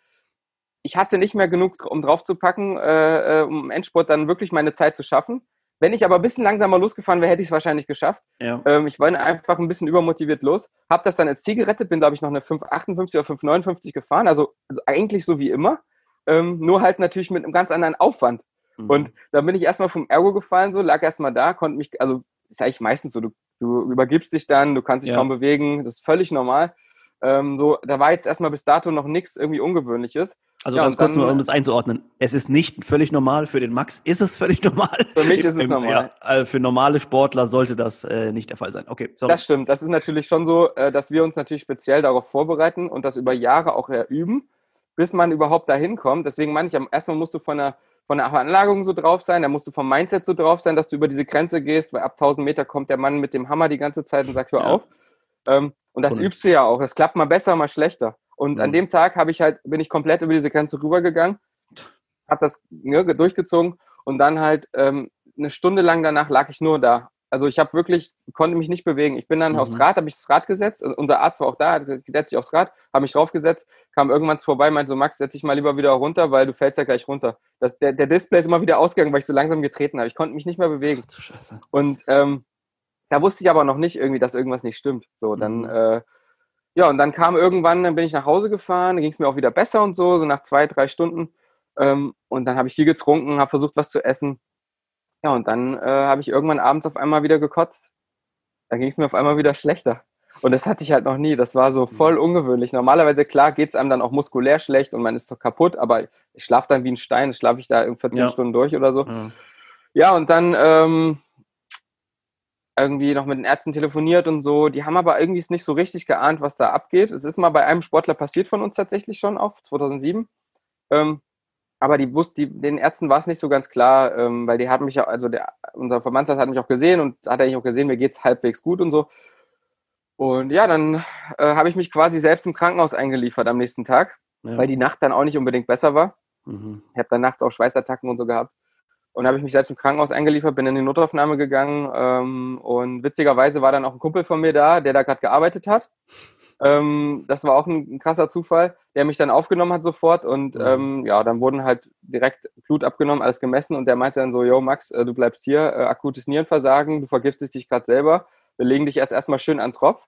Ich hatte nicht mehr genug, um draufzupacken, äh, äh, um im Endspurt dann wirklich meine Zeit zu schaffen. Wenn ich aber ein bisschen langsamer losgefahren wäre, hätte ich es wahrscheinlich geschafft. Ja. Ähm, ich war einfach ein bisschen übermotiviert los. Habe das dann als Ziel gerettet, bin, glaube ich, noch eine 5,58 oder 5,59 gefahren. Also, also, eigentlich so wie immer. Ähm, nur halt natürlich mit einem ganz anderen Aufwand. Mhm. Und dann bin ich erstmal vom Ergo gefallen, so, lag erstmal da, konnte mich, also ist eigentlich meistens so, du Du übergibst dich dann, du kannst dich ja. kaum bewegen, das ist völlig normal. Ähm, so, da war jetzt erstmal bis dato noch nichts irgendwie Ungewöhnliches. Also ja, ganz kurz nur, um das einzuordnen. Es ist nicht völlig normal. Für den Max ist es völlig normal. Für mich ist es normal. Ja, also für normale Sportler sollte das äh, nicht der Fall sein. Okay, sorry. Das stimmt. Das ist natürlich schon so, äh, dass wir uns natürlich speziell darauf vorbereiten und das über Jahre auch üben, bis man überhaupt dahin kommt. Deswegen meine ich, erstmal musst du von der von der Veranlagung so drauf sein, da musst du vom Mindset so drauf sein, dass du über diese Grenze gehst, weil ab 1000 Meter kommt der Mann mit dem Hammer die ganze Zeit und sagt, hör ja. auf. Ähm, und das cool. übst du ja auch. Das klappt mal besser, mal schlechter. Und mhm. an dem Tag habe ich halt, bin ich komplett über diese Grenze rübergegangen, habe das ne, durchgezogen und dann halt ähm, eine Stunde lang danach lag ich nur da also ich habe wirklich, konnte mich nicht bewegen. Ich bin dann mhm. aufs Rad, habe ich das Rad gesetzt. Also unser Arzt war auch da, setzt sich aufs Rad, habe mich draufgesetzt, kam irgendwann vorbei, meinte so, Max, setz dich mal lieber wieder runter, weil du fällst ja gleich runter. Das, der, der Display ist immer wieder ausgegangen, weil ich so langsam getreten habe. Ich konnte mich nicht mehr bewegen. Ach, und ähm, da wusste ich aber noch nicht irgendwie, dass irgendwas nicht stimmt. So, dann, mhm. äh, ja, und dann kam irgendwann, dann bin ich nach Hause gefahren, dann ging es mir auch wieder besser und so, so nach zwei, drei Stunden. Ähm, und dann habe ich viel getrunken, habe versucht, was zu essen. Ja, und dann äh, habe ich irgendwann abends auf einmal wieder gekotzt. Da ging es mir auf einmal wieder schlechter. Und das hatte ich halt noch nie. Das war so voll mhm. ungewöhnlich. Normalerweise, klar, geht es einem dann auch muskulär schlecht und man ist doch kaputt, aber ich schlafe dann wie ein Stein, schlafe ich da in 14 ja. Stunden durch oder so. Ja, ja und dann ähm, irgendwie noch mit den Ärzten telefoniert und so. Die haben aber irgendwie nicht so richtig geahnt, was da abgeht. Es ist mal bei einem Sportler passiert von uns tatsächlich schon auf 2007. Ähm, aber die wusste, die, den Ärzten war es nicht so ganz klar, ähm, weil die hatten mich ja, also der, unser Verwandter hat mich auch gesehen und hat eigentlich auch gesehen, mir geht es halbwegs gut und so. Und ja, dann äh, habe ich mich quasi selbst im Krankenhaus eingeliefert am nächsten Tag, ja. weil die Nacht dann auch nicht unbedingt besser war. Mhm. Ich habe dann nachts auch Schweißattacken und so gehabt. Und habe ich mich selbst im Krankenhaus eingeliefert, bin in die Notaufnahme gegangen ähm, und witzigerweise war dann auch ein Kumpel von mir da, der da gerade gearbeitet hat. Ähm, das war auch ein, ein, krasser Zufall, der mich dann aufgenommen hat sofort und mhm. ähm, ja, dann wurden halt direkt Blut abgenommen, alles gemessen und der meinte dann so, yo Max, äh, du bleibst hier, äh, akutes Nierenversagen, du vergiftest dich gerade selber, wir legen dich erst erstmal schön an Tropf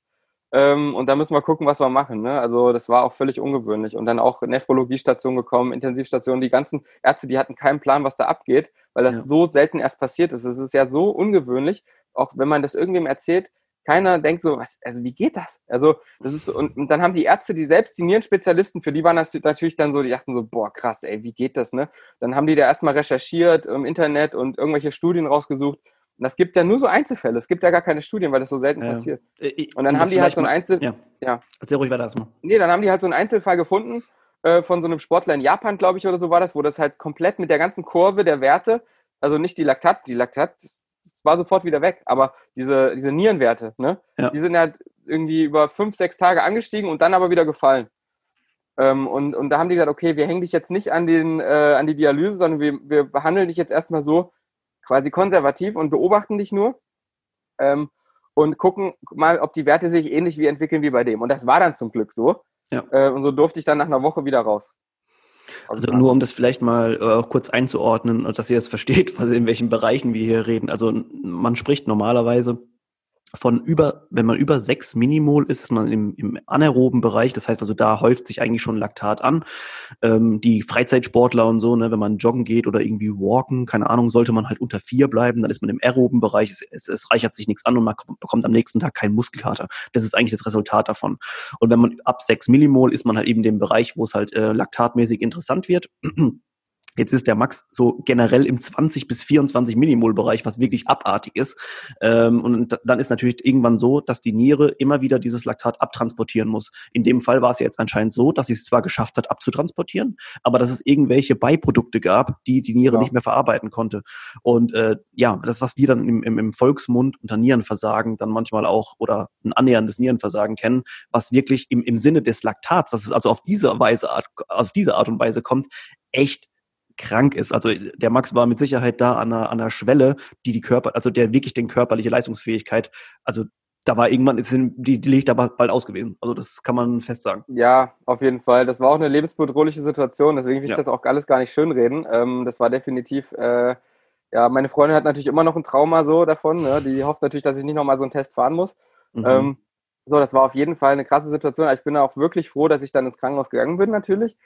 ähm, und dann müssen wir gucken, was wir machen. Ne? Also das war auch völlig ungewöhnlich und dann auch Nephrologiestation gekommen, Intensivstation, die ganzen Ärzte, die hatten keinen Plan, was da abgeht, weil das ja. so selten erst passiert ist. Es ist ja so ungewöhnlich, auch wenn man das irgendwem erzählt, keiner denkt so, was, also wie geht das? Also, das ist, und, und dann haben die Ärzte, die selbst die Nierenspezialisten, für die waren das natürlich dann so, die dachten so, boah, krass, ey, wie geht das, ne? Dann haben die da erstmal recherchiert im Internet und irgendwelche Studien rausgesucht. Und das gibt ja nur so Einzelfälle. Es gibt ja gar keine Studien, weil das so selten ja. passiert. Äh, und dann haben die halt so ein Einzel... Ja. ja. Erzähl ruhig weiter erstmal. Nee, dann haben die halt so einen Einzelfall gefunden äh, von so einem Sportler in Japan, glaube ich, oder so war das, wo das halt komplett mit der ganzen Kurve der Werte, also nicht die Laktat, die Laktat war sofort wieder weg. Aber diese, diese Nierenwerte, ne, ja. die sind halt irgendwie über fünf, sechs Tage angestiegen und dann aber wieder gefallen. Ähm, und, und da haben die gesagt, okay, wir hängen dich jetzt nicht an, den, äh, an die Dialyse, sondern wir, wir behandeln dich jetzt erstmal so quasi konservativ und beobachten dich nur ähm, und gucken mal, ob die Werte sich ähnlich wie entwickeln wie bei dem. Und das war dann zum Glück so. Ja. Äh, und so durfte ich dann nach einer Woche wieder raus. Also nur um das vielleicht mal äh, kurz einzuordnen, dass ihr es versteht, was, in welchen Bereichen wir hier reden. Also man spricht normalerweise von über, wenn man über sechs Minimol ist, ist man im, im anaeroben Bereich. Das heißt also, da häuft sich eigentlich schon Laktat an. Ähm, die Freizeitsportler und so, ne, wenn man joggen geht oder irgendwie walken, keine Ahnung, sollte man halt unter vier bleiben, dann ist man im aeroben Bereich. Es, es, es reichert sich nichts an und man bekommt am nächsten Tag keinen Muskelkater. Das ist eigentlich das Resultat davon. Und wenn man ab sechs Millimol ist man halt eben im Bereich, wo es halt äh, laktatmäßig interessant wird. Jetzt ist der Max so generell im 20 bis 24 Millimol-Bereich, was wirklich abartig ist. Ähm, und dann ist natürlich irgendwann so, dass die Niere immer wieder dieses Laktat abtransportieren muss. In dem Fall war es jetzt anscheinend so, dass sie es zwar geschafft hat, abzutransportieren, aber dass es irgendwelche Beiprodukte gab, die die Niere ja. nicht mehr verarbeiten konnte. Und äh, ja, das, was wir dann im, im, im Volksmund unter Nierenversagen dann manchmal auch oder ein annäherndes Nierenversagen kennen, was wirklich im, im Sinne des Laktats, dass es also auf diese Weise, auf diese Art und Weise kommt, echt krank ist. Also der Max war mit Sicherheit da an einer, an einer Schwelle, die die Körper, also der wirklich den körperliche Leistungsfähigkeit, also da war irgendwann, ist die, die Licht aber bald aus gewesen. Also das kann man fest sagen. Ja, auf jeden Fall. Das war auch eine lebensbedrohliche Situation, deswegen will ich ja. das auch alles gar nicht schönreden. Ähm, das war definitiv, äh, ja, meine Freundin hat natürlich immer noch ein Trauma so davon. Ne? Die hofft natürlich, dass ich nicht nochmal so einen Test fahren muss. Mhm. Ähm, so, das war auf jeden Fall eine krasse Situation. Ich bin auch wirklich froh, dass ich dann ins Krankenhaus gegangen bin, natürlich.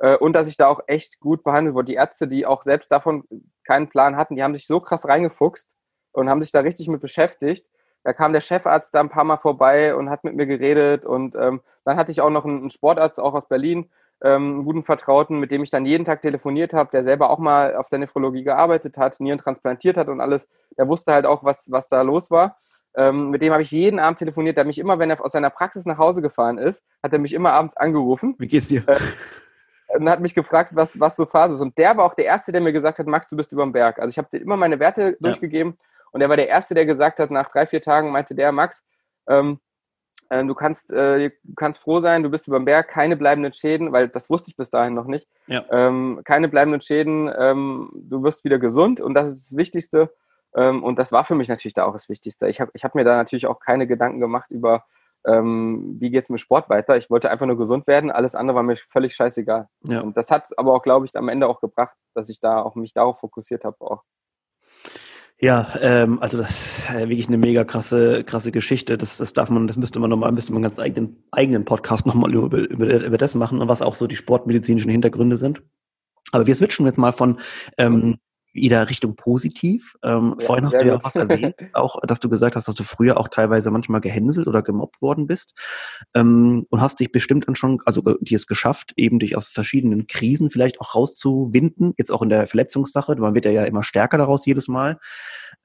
Äh, und dass ich da auch echt gut behandelt wurde. Die Ärzte, die auch selbst davon keinen Plan hatten, die haben sich so krass reingefuchst und haben sich da richtig mit beschäftigt. Da kam der Chefarzt da ein paar Mal vorbei und hat mit mir geredet. Und ähm, dann hatte ich auch noch einen Sportarzt, auch aus Berlin, ähm, einen guten Vertrauten, mit dem ich dann jeden Tag telefoniert habe, der selber auch mal auf der Nephrologie gearbeitet hat, Nieren transplantiert hat und alles. Der wusste halt auch, was, was da los war. Ähm, mit dem habe ich jeden Abend telefoniert. Der mich immer, wenn er aus seiner Praxis nach Hause gefahren ist, hat er mich immer abends angerufen. Wie geht's dir? Äh, und hat mich gefragt, was, was so Phase ist. Und der war auch der Erste, der mir gesagt hat, Max, du bist über dem Berg. Also ich habe dir immer meine Werte ja. durchgegeben und er war der Erste, der gesagt hat, nach drei, vier Tagen meinte der, Max, ähm, äh, du, kannst, äh, du kannst froh sein, du bist über dem Berg, keine bleibenden Schäden, weil das wusste ich bis dahin noch nicht. Ja. Ähm, keine bleibenden Schäden, ähm, du wirst wieder gesund und das ist das Wichtigste. Ähm, und das war für mich natürlich da auch das Wichtigste. Ich habe ich hab mir da natürlich auch keine Gedanken gemacht über ähm, wie geht es mit Sport weiter. Ich wollte einfach nur gesund werden, alles andere war mir völlig scheißegal. Ja. Und das hat es aber auch, glaube ich, am Ende auch gebracht, dass ich da auch mich darauf fokussiert habe auch. Ja, ähm, also das ist wirklich eine mega krasse, krasse Geschichte. Das, das darf man, das müsste man nochmal, müsste man einen ganz eigenen, eigenen Podcast nochmal über, über, über das machen und was auch so die sportmedizinischen Hintergründe sind. Aber wir switchen jetzt mal von ähm, wieder Richtung positiv. Ähm, ja, vorhin hast du ja auch was erwähnt, auch, dass du gesagt hast, dass du früher auch teilweise manchmal gehänselt oder gemobbt worden bist ähm, und hast dich bestimmt dann schon, also dir es geschafft, eben dich aus verschiedenen Krisen vielleicht auch rauszuwinden, jetzt auch in der Verletzungssache, man wird ja, ja immer stärker daraus jedes Mal.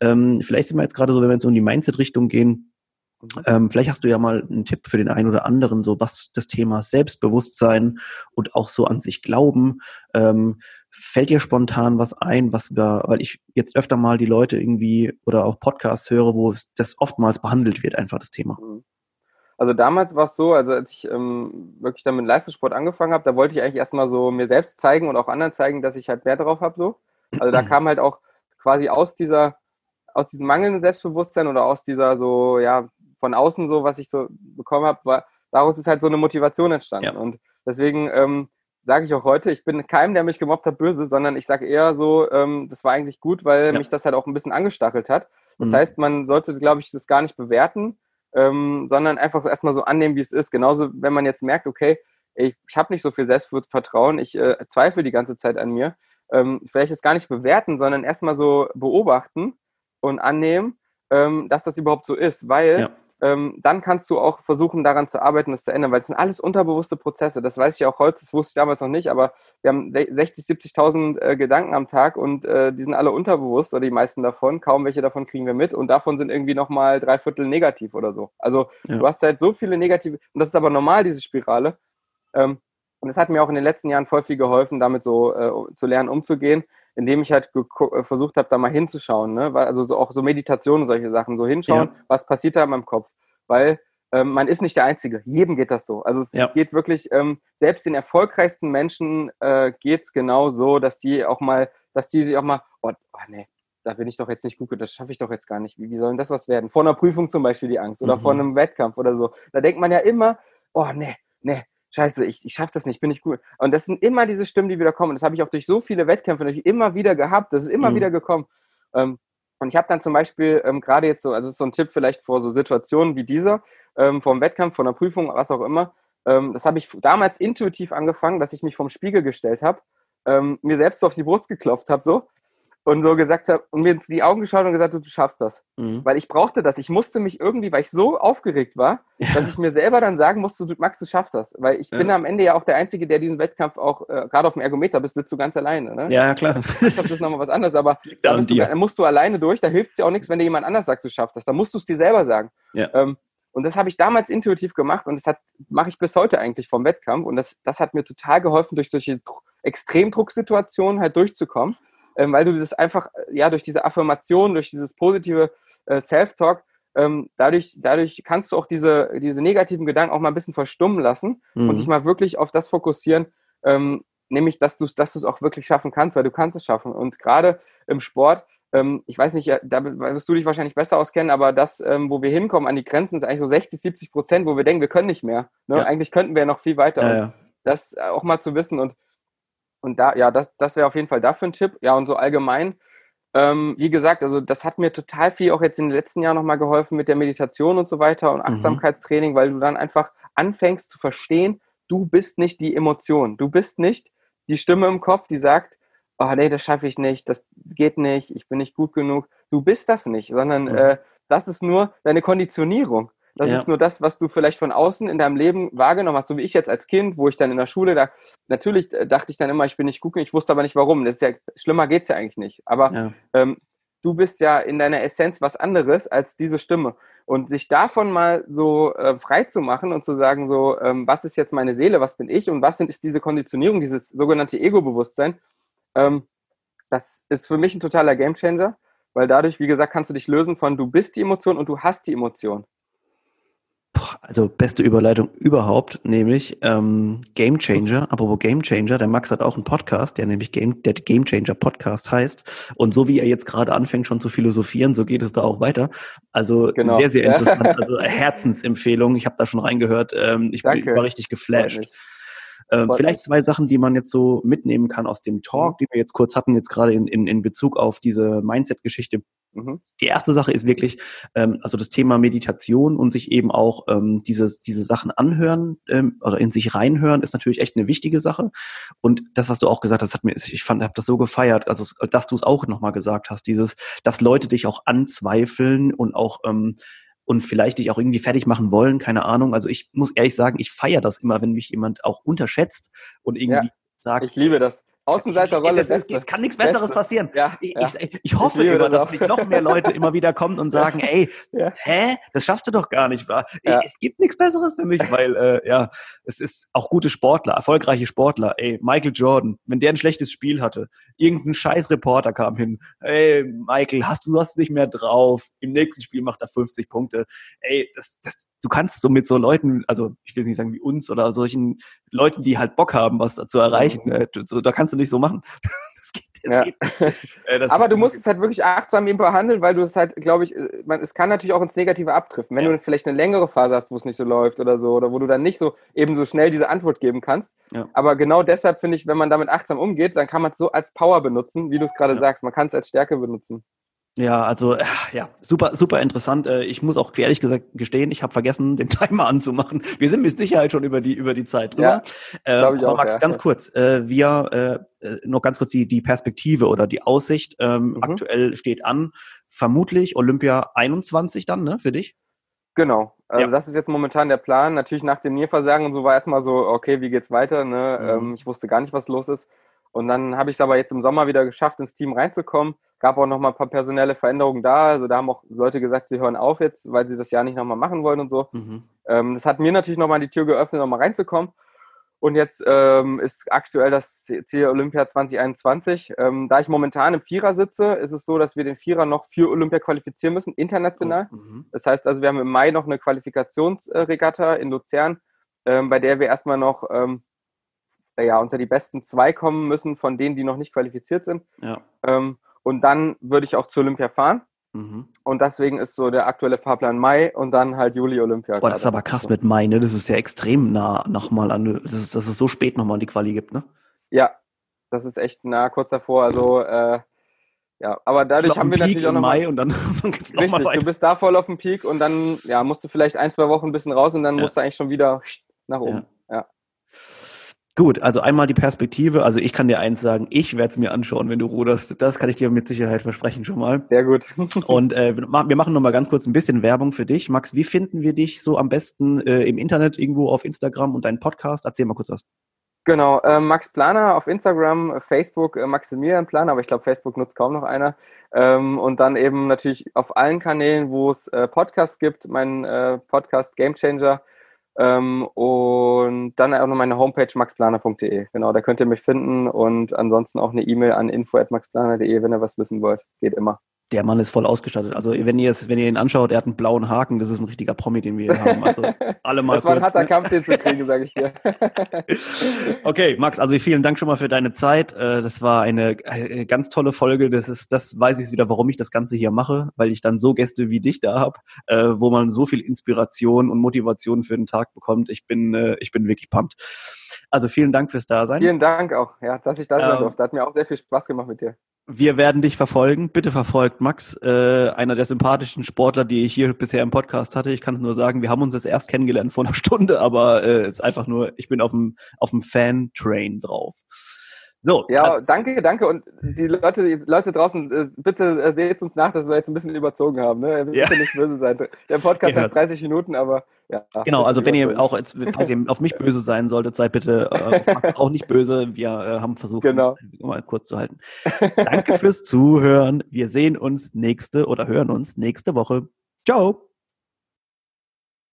Ähm, vielleicht sind wir jetzt gerade so, wenn wir jetzt so in die Mindset-Richtung gehen, Mhm. Ähm, vielleicht hast du ja mal einen Tipp für den einen oder anderen, so was das Thema Selbstbewusstsein und auch so an sich glauben. Ähm, fällt dir spontan was ein, was wir, weil ich jetzt öfter mal die Leute irgendwie oder auch Podcasts höre, wo das oftmals behandelt wird, einfach das Thema. Mhm. Also damals war es so, also als ich ähm, wirklich dann mit Leistungssport angefangen habe, da wollte ich eigentlich erstmal so mir selbst zeigen und auch anderen zeigen, dass ich halt mehr drauf habe so. Also da kam halt auch quasi aus dieser aus diesem mangelnden Selbstbewusstsein oder aus dieser so, ja, von außen so, was ich so bekommen habe, war, daraus ist halt so eine Motivation entstanden. Ja. Und deswegen ähm, sage ich auch heute, ich bin keinem, der mich gemobbt hat, böse, sondern ich sage eher so, ähm, das war eigentlich gut, weil ja. mich das halt auch ein bisschen angestachelt hat. Das mhm. heißt, man sollte, glaube ich, das gar nicht bewerten, ähm, sondern einfach so erstmal so annehmen, wie es ist. Genauso, wenn man jetzt merkt, okay, ich, ich habe nicht so viel Selbstvertrauen, ich äh, zweifle die ganze Zeit an mir, ähm, vielleicht es gar nicht bewerten, sondern erstmal so beobachten und annehmen, ähm, dass das überhaupt so ist, weil ja ähm, dann kannst du auch versuchen, daran zu arbeiten, das zu ändern, weil es sind alles unterbewusste Prozesse. Das weiß ich auch heute, das wusste ich damals noch nicht, aber wir haben 60, 70.000 äh, Gedanken am Tag und äh, die sind alle unterbewusst oder die meisten davon. Kaum welche davon kriegen wir mit und davon sind irgendwie nochmal drei Viertel negativ oder so. Also ja. du hast halt so viele negative, und das ist aber normal, diese Spirale. Ähm, und es hat mir auch in den letzten Jahren voll viel geholfen, damit so äh, zu lernen, umzugehen. Indem ich halt äh, versucht habe, da mal hinzuschauen. Ne? Also so, auch so Meditation und solche Sachen, so hinschauen, ja. was passiert da in meinem Kopf. Weil ähm, man ist nicht der Einzige. Jedem geht das so. Also es, ja. es geht wirklich, ähm, selbst den erfolgreichsten Menschen äh, geht es genau so, dass die auch mal, dass die sich auch mal, oh, oh nee, da bin ich doch jetzt nicht gut, das schaffe ich doch jetzt gar nicht. Wie, wie soll denn das was werden? Vor einer Prüfung zum Beispiel die Angst oder mhm. vor einem Wettkampf oder so. Da denkt man ja immer, oh nee, nee, scheiße, ich, ich schaffe das nicht, bin ich gut. Und das sind immer diese Stimmen, die wieder kommen. Das habe ich auch durch so viele Wettkämpfe natürlich immer wieder gehabt. Das ist immer mhm. wieder gekommen. Ähm, und ich habe dann zum Beispiel ähm, gerade jetzt so, also so ein Tipp vielleicht vor so Situationen wie dieser, ähm, vor einem Wettkampf, vor einer Prüfung, was auch immer. Ähm, das habe ich damals intuitiv angefangen, dass ich mich vom Spiegel gestellt habe, ähm, mir selbst so auf die Brust geklopft habe, so und so gesagt habe und mir in die Augen geschaut und gesagt, du schaffst das. Mhm. Weil ich brauchte das. Ich musste mich irgendwie, weil ich so aufgeregt war, ja. dass ich mir selber dann sagen musste, du, Max, du schaffst das. Weil ich ja. bin am Ende ja auch der Einzige, der diesen Wettkampf auch, äh, gerade auf dem Ergometer bist, sitzt du ganz alleine. Ne? Ja, klar. Das ist nochmal was anderes, aber da du, dann musst du alleine durch, da hilft es dir auch nichts, wenn dir jemand anders sagt, du schaffst das. Da musst du es dir selber sagen. Ja. Ähm, und das habe ich damals intuitiv gemacht und das mache ich bis heute eigentlich vom Wettkampf. Und das, das hat mir total geholfen, durch solche Extremdrucksituationen halt durchzukommen ähm, weil du das einfach, äh, ja, durch diese Affirmation, durch dieses positive äh, Self-Talk, ähm, dadurch, dadurch kannst du auch diese, diese negativen Gedanken auch mal ein bisschen verstummen lassen mhm. und dich mal wirklich auf das fokussieren, ähm, nämlich, dass du dass es auch wirklich schaffen kannst, weil du kannst es schaffen. Und gerade im Sport, ähm, ich weiß nicht, da wirst du dich wahrscheinlich besser auskennen, aber das, ähm, wo wir hinkommen an die Grenzen, ist eigentlich so 60, 70 Prozent, wo wir denken, wir können nicht mehr. Ne? Ja. Eigentlich könnten wir noch viel weiter. Ja, ja. Das auch mal zu wissen und und da, ja, das, das wäre auf jeden Fall dafür ein Tipp. Ja, und so allgemein, ähm, wie gesagt, also das hat mir total viel auch jetzt in den letzten Jahren nochmal geholfen mit der Meditation und so weiter und mhm. Achtsamkeitstraining, mhm. weil du dann einfach anfängst zu verstehen, du bist nicht die Emotion. Du bist nicht die Stimme im Kopf, die sagt, oh nee, das schaffe ich nicht, das geht nicht, ich bin nicht gut genug. Du bist das nicht, sondern mhm. äh, das ist nur deine Konditionierung. Das ja. ist nur das, was du vielleicht von außen in deinem Leben wahrgenommen hast, so wie ich jetzt als Kind, wo ich dann in der Schule, da natürlich äh, dachte ich dann immer, ich bin nicht gut, ich wusste aber nicht warum. Das ist ja, schlimmer geht's ja eigentlich nicht. Aber ja. ähm, du bist ja in deiner Essenz was anderes als diese Stimme. Und sich davon mal so äh, frei zu machen und zu sagen, so, ähm, was ist jetzt meine Seele, was bin ich und was sind, ist diese Konditionierung, dieses sogenannte Ego-Bewusstsein, ähm, das ist für mich ein totaler Gamechanger, weil dadurch, wie gesagt, kannst du dich lösen von du bist die Emotion und du hast die Emotion also beste Überleitung überhaupt, nämlich ähm, Game Changer. Apropos Game Changer, der Max hat auch einen Podcast, der nämlich Game, der Game Changer Podcast heißt. Und so wie er jetzt gerade anfängt, schon zu philosophieren, so geht es da auch weiter. Also genau. sehr, sehr interessant. Also Herzensempfehlung. Ich habe da schon reingehört. Ähm, ich Danke. war richtig geflasht. Ähm, vielleicht zwei Sachen, die man jetzt so mitnehmen kann aus dem Talk, mhm. die wir jetzt kurz hatten, jetzt gerade in, in, in Bezug auf diese Mindset-Geschichte. Mhm. Die erste Sache ist wirklich, ähm, also das Thema Meditation und sich eben auch ähm, dieses, diese Sachen anhören ähm, oder in sich reinhören, ist natürlich echt eine wichtige Sache. Und das, was du auch gesagt hast, hat mir, ich fand, habe das so gefeiert, also dass du es auch nochmal gesagt hast, dieses, dass Leute dich auch anzweifeln und auch ähm, und vielleicht dich auch irgendwie fertig machen wollen, keine Ahnung. Also ich muss ehrlich sagen, ich feiere das immer, wenn mich jemand auch unterschätzt und irgendwie ja, sagt. Ich liebe das. Außenseiterrolle. Es, es, es kann nichts Besseres Beste. passieren. Ja, ich, ja. ich, ich hoffe ich immer, dass mich noch mehr Leute immer wieder kommen und sagen, ey, ja. hä, das schaffst du doch gar nicht? Ja. Es gibt nichts Besseres für mich, weil äh, ja, es ist auch gute Sportler, erfolgreiche Sportler. Ey, Michael Jordan, wenn der ein schlechtes Spiel hatte, irgendein scheiß Reporter kam hin, ey, Michael, hast du das nicht mehr drauf? Im nächsten Spiel macht er 50 Punkte. Ey, das, das, du kannst so mit so Leuten, also ich will nicht sagen wie uns oder solchen Leuten, die halt Bock haben, was zu erreichen, mhm. äh, so, da kannst du nicht so machen. das geht, das ja. geht äh, Aber du musst es halt wirklich achtsam eben behandeln, weil du es halt, glaube ich, äh, man, es kann natürlich auch ins Negative abdriften. Wenn ja. du vielleicht eine längere Phase hast, wo es nicht so läuft oder so, oder wo du dann nicht so eben so schnell diese Antwort geben kannst. Ja. Aber genau deshalb finde ich, wenn man damit achtsam umgeht, dann kann man es so als Power benutzen, wie du es gerade sagst. Man kann es als Stärke benutzen. Ja, also äh, ja, super, super interessant. Äh, ich muss auch ehrlich gesagt gestehen, ich habe vergessen, den Timer anzumachen. Wir sind mit Sicherheit schon über die über die Zeit drüber. Ja, äh, ich auch, Max, ja. ganz kurz, äh, wir äh, noch ganz kurz die die Perspektive oder die Aussicht. Ähm, mhm. Aktuell steht an, vermutlich Olympia 21 dann, ne, für dich? Genau. Also ja. das ist jetzt momentan der Plan. Natürlich nach dem Nierversagen und so war erstmal so, okay, wie geht's weiter? Ne? Mhm. Ähm, ich wusste gar nicht, was los ist. Und dann habe ich es aber jetzt im Sommer wieder geschafft, ins Team reinzukommen. Gab auch nochmal ein paar personelle Veränderungen da. Also da haben auch Leute gesagt, sie hören auf jetzt, weil sie das Jahr nicht nochmal machen wollen und so. Mhm. Ähm, das hat mir natürlich nochmal die Tür geöffnet, nochmal reinzukommen. Und jetzt ähm, ist aktuell das Ziel Olympia 2021. Ähm, da ich momentan im Vierer sitze, ist es so, dass wir den Vierer noch für Olympia qualifizieren müssen, international. Oh, mhm. Das heißt also, wir haben im Mai noch eine Qualifikationsregatta in Luzern, ähm, bei der wir erstmal noch ähm, ja, unter die besten zwei kommen müssen von denen, die noch nicht qualifiziert sind. Ja. Ähm, und dann würde ich auch zu Olympia fahren. Mhm. Und deswegen ist so der aktuelle Fahrplan Mai und dann halt Juli Olympia. Boah, das ist aber krass mit Mai, ne? Das ist ja extrem nah nochmal an, das ist, dass es so spät nochmal die Quali gibt, ne? Ja, das ist echt nah, kurz davor. Also, äh, ja, aber dadurch haben wir Peak natürlich auch noch Mai und dann, dann gibt's noch Richtig, mal du bist da voll auf dem Peak und dann ja, musst du vielleicht ein, zwei Wochen ein bisschen raus und dann ja. musst du eigentlich schon wieder nach oben. Ja. Gut, also einmal die Perspektive. Also ich kann dir eins sagen, ich werde es mir anschauen, wenn du ruderst. Das kann ich dir mit Sicherheit versprechen schon mal. Sehr gut. Und äh, wir machen noch mal ganz kurz ein bisschen Werbung für dich. Max, wie finden wir dich so am besten äh, im Internet, irgendwo auf Instagram und deinen Podcast? Erzähl mal kurz was. Genau, äh, Max Planer auf Instagram, Facebook äh, Maximilian Planer, aber ich glaube, Facebook nutzt kaum noch einer. Ähm, und dann eben natürlich auf allen Kanälen, wo es äh, Podcasts gibt, mein äh, Podcast Game Changer ähm, und dann auch noch meine Homepage maxplaner.de. Genau, da könnt ihr mich finden und ansonsten auch eine E-Mail an info.maxplaner.de, wenn ihr was wissen wollt. Geht immer der Mann ist voll ausgestattet. Also wenn ihr es, wenn ihr ihn anschaut, er hat einen blauen Haken, das ist ein richtiger Promi, den wir hier haben. Also alle mal. Das war ein harter ne? Kampf, den zu kriegen, sage ich dir. okay, Max, also vielen Dank schon mal für deine Zeit. Äh, das war eine äh, ganz tolle Folge. Das ist, das weiß ich wieder, warum ich das Ganze hier mache, weil ich dann so Gäste wie dich da habe, äh, wo man so viel Inspiration und Motivation für den Tag bekommt. Ich bin, ich bin wirklich pumped. Also vielen Dank fürs Dasein. Vielen Dank auch, ja, dass ich da sein ähm, durfte. Hat mir auch sehr viel Spaß gemacht mit dir. Wir werden dich verfolgen. Bitte verfolgt Max, äh, einer der sympathischen Sportler, die ich hier bisher im Podcast hatte. Ich kann es nur sagen, wir haben uns jetzt erst kennengelernt vor einer Stunde, aber es äh, ist einfach nur, ich bin auf dem auf dem Fan-Train drauf. So. Ja, danke, danke. Und die Leute, die Leute draußen, äh, bitte seht uns nach, dass wir jetzt ein bisschen überzogen haben. Ne? Bitte ja. nicht böse sein. Der Podcast hat 30 Minuten, aber ja. Genau, also wenn ihr auch, jetzt, falls ihr auf mich böse sein solltet, seid bitte äh, auch nicht böse. Wir äh, haben versucht, genau. mal kurz zu halten. Danke fürs Zuhören. Wir sehen uns nächste oder hören uns nächste Woche. Ciao.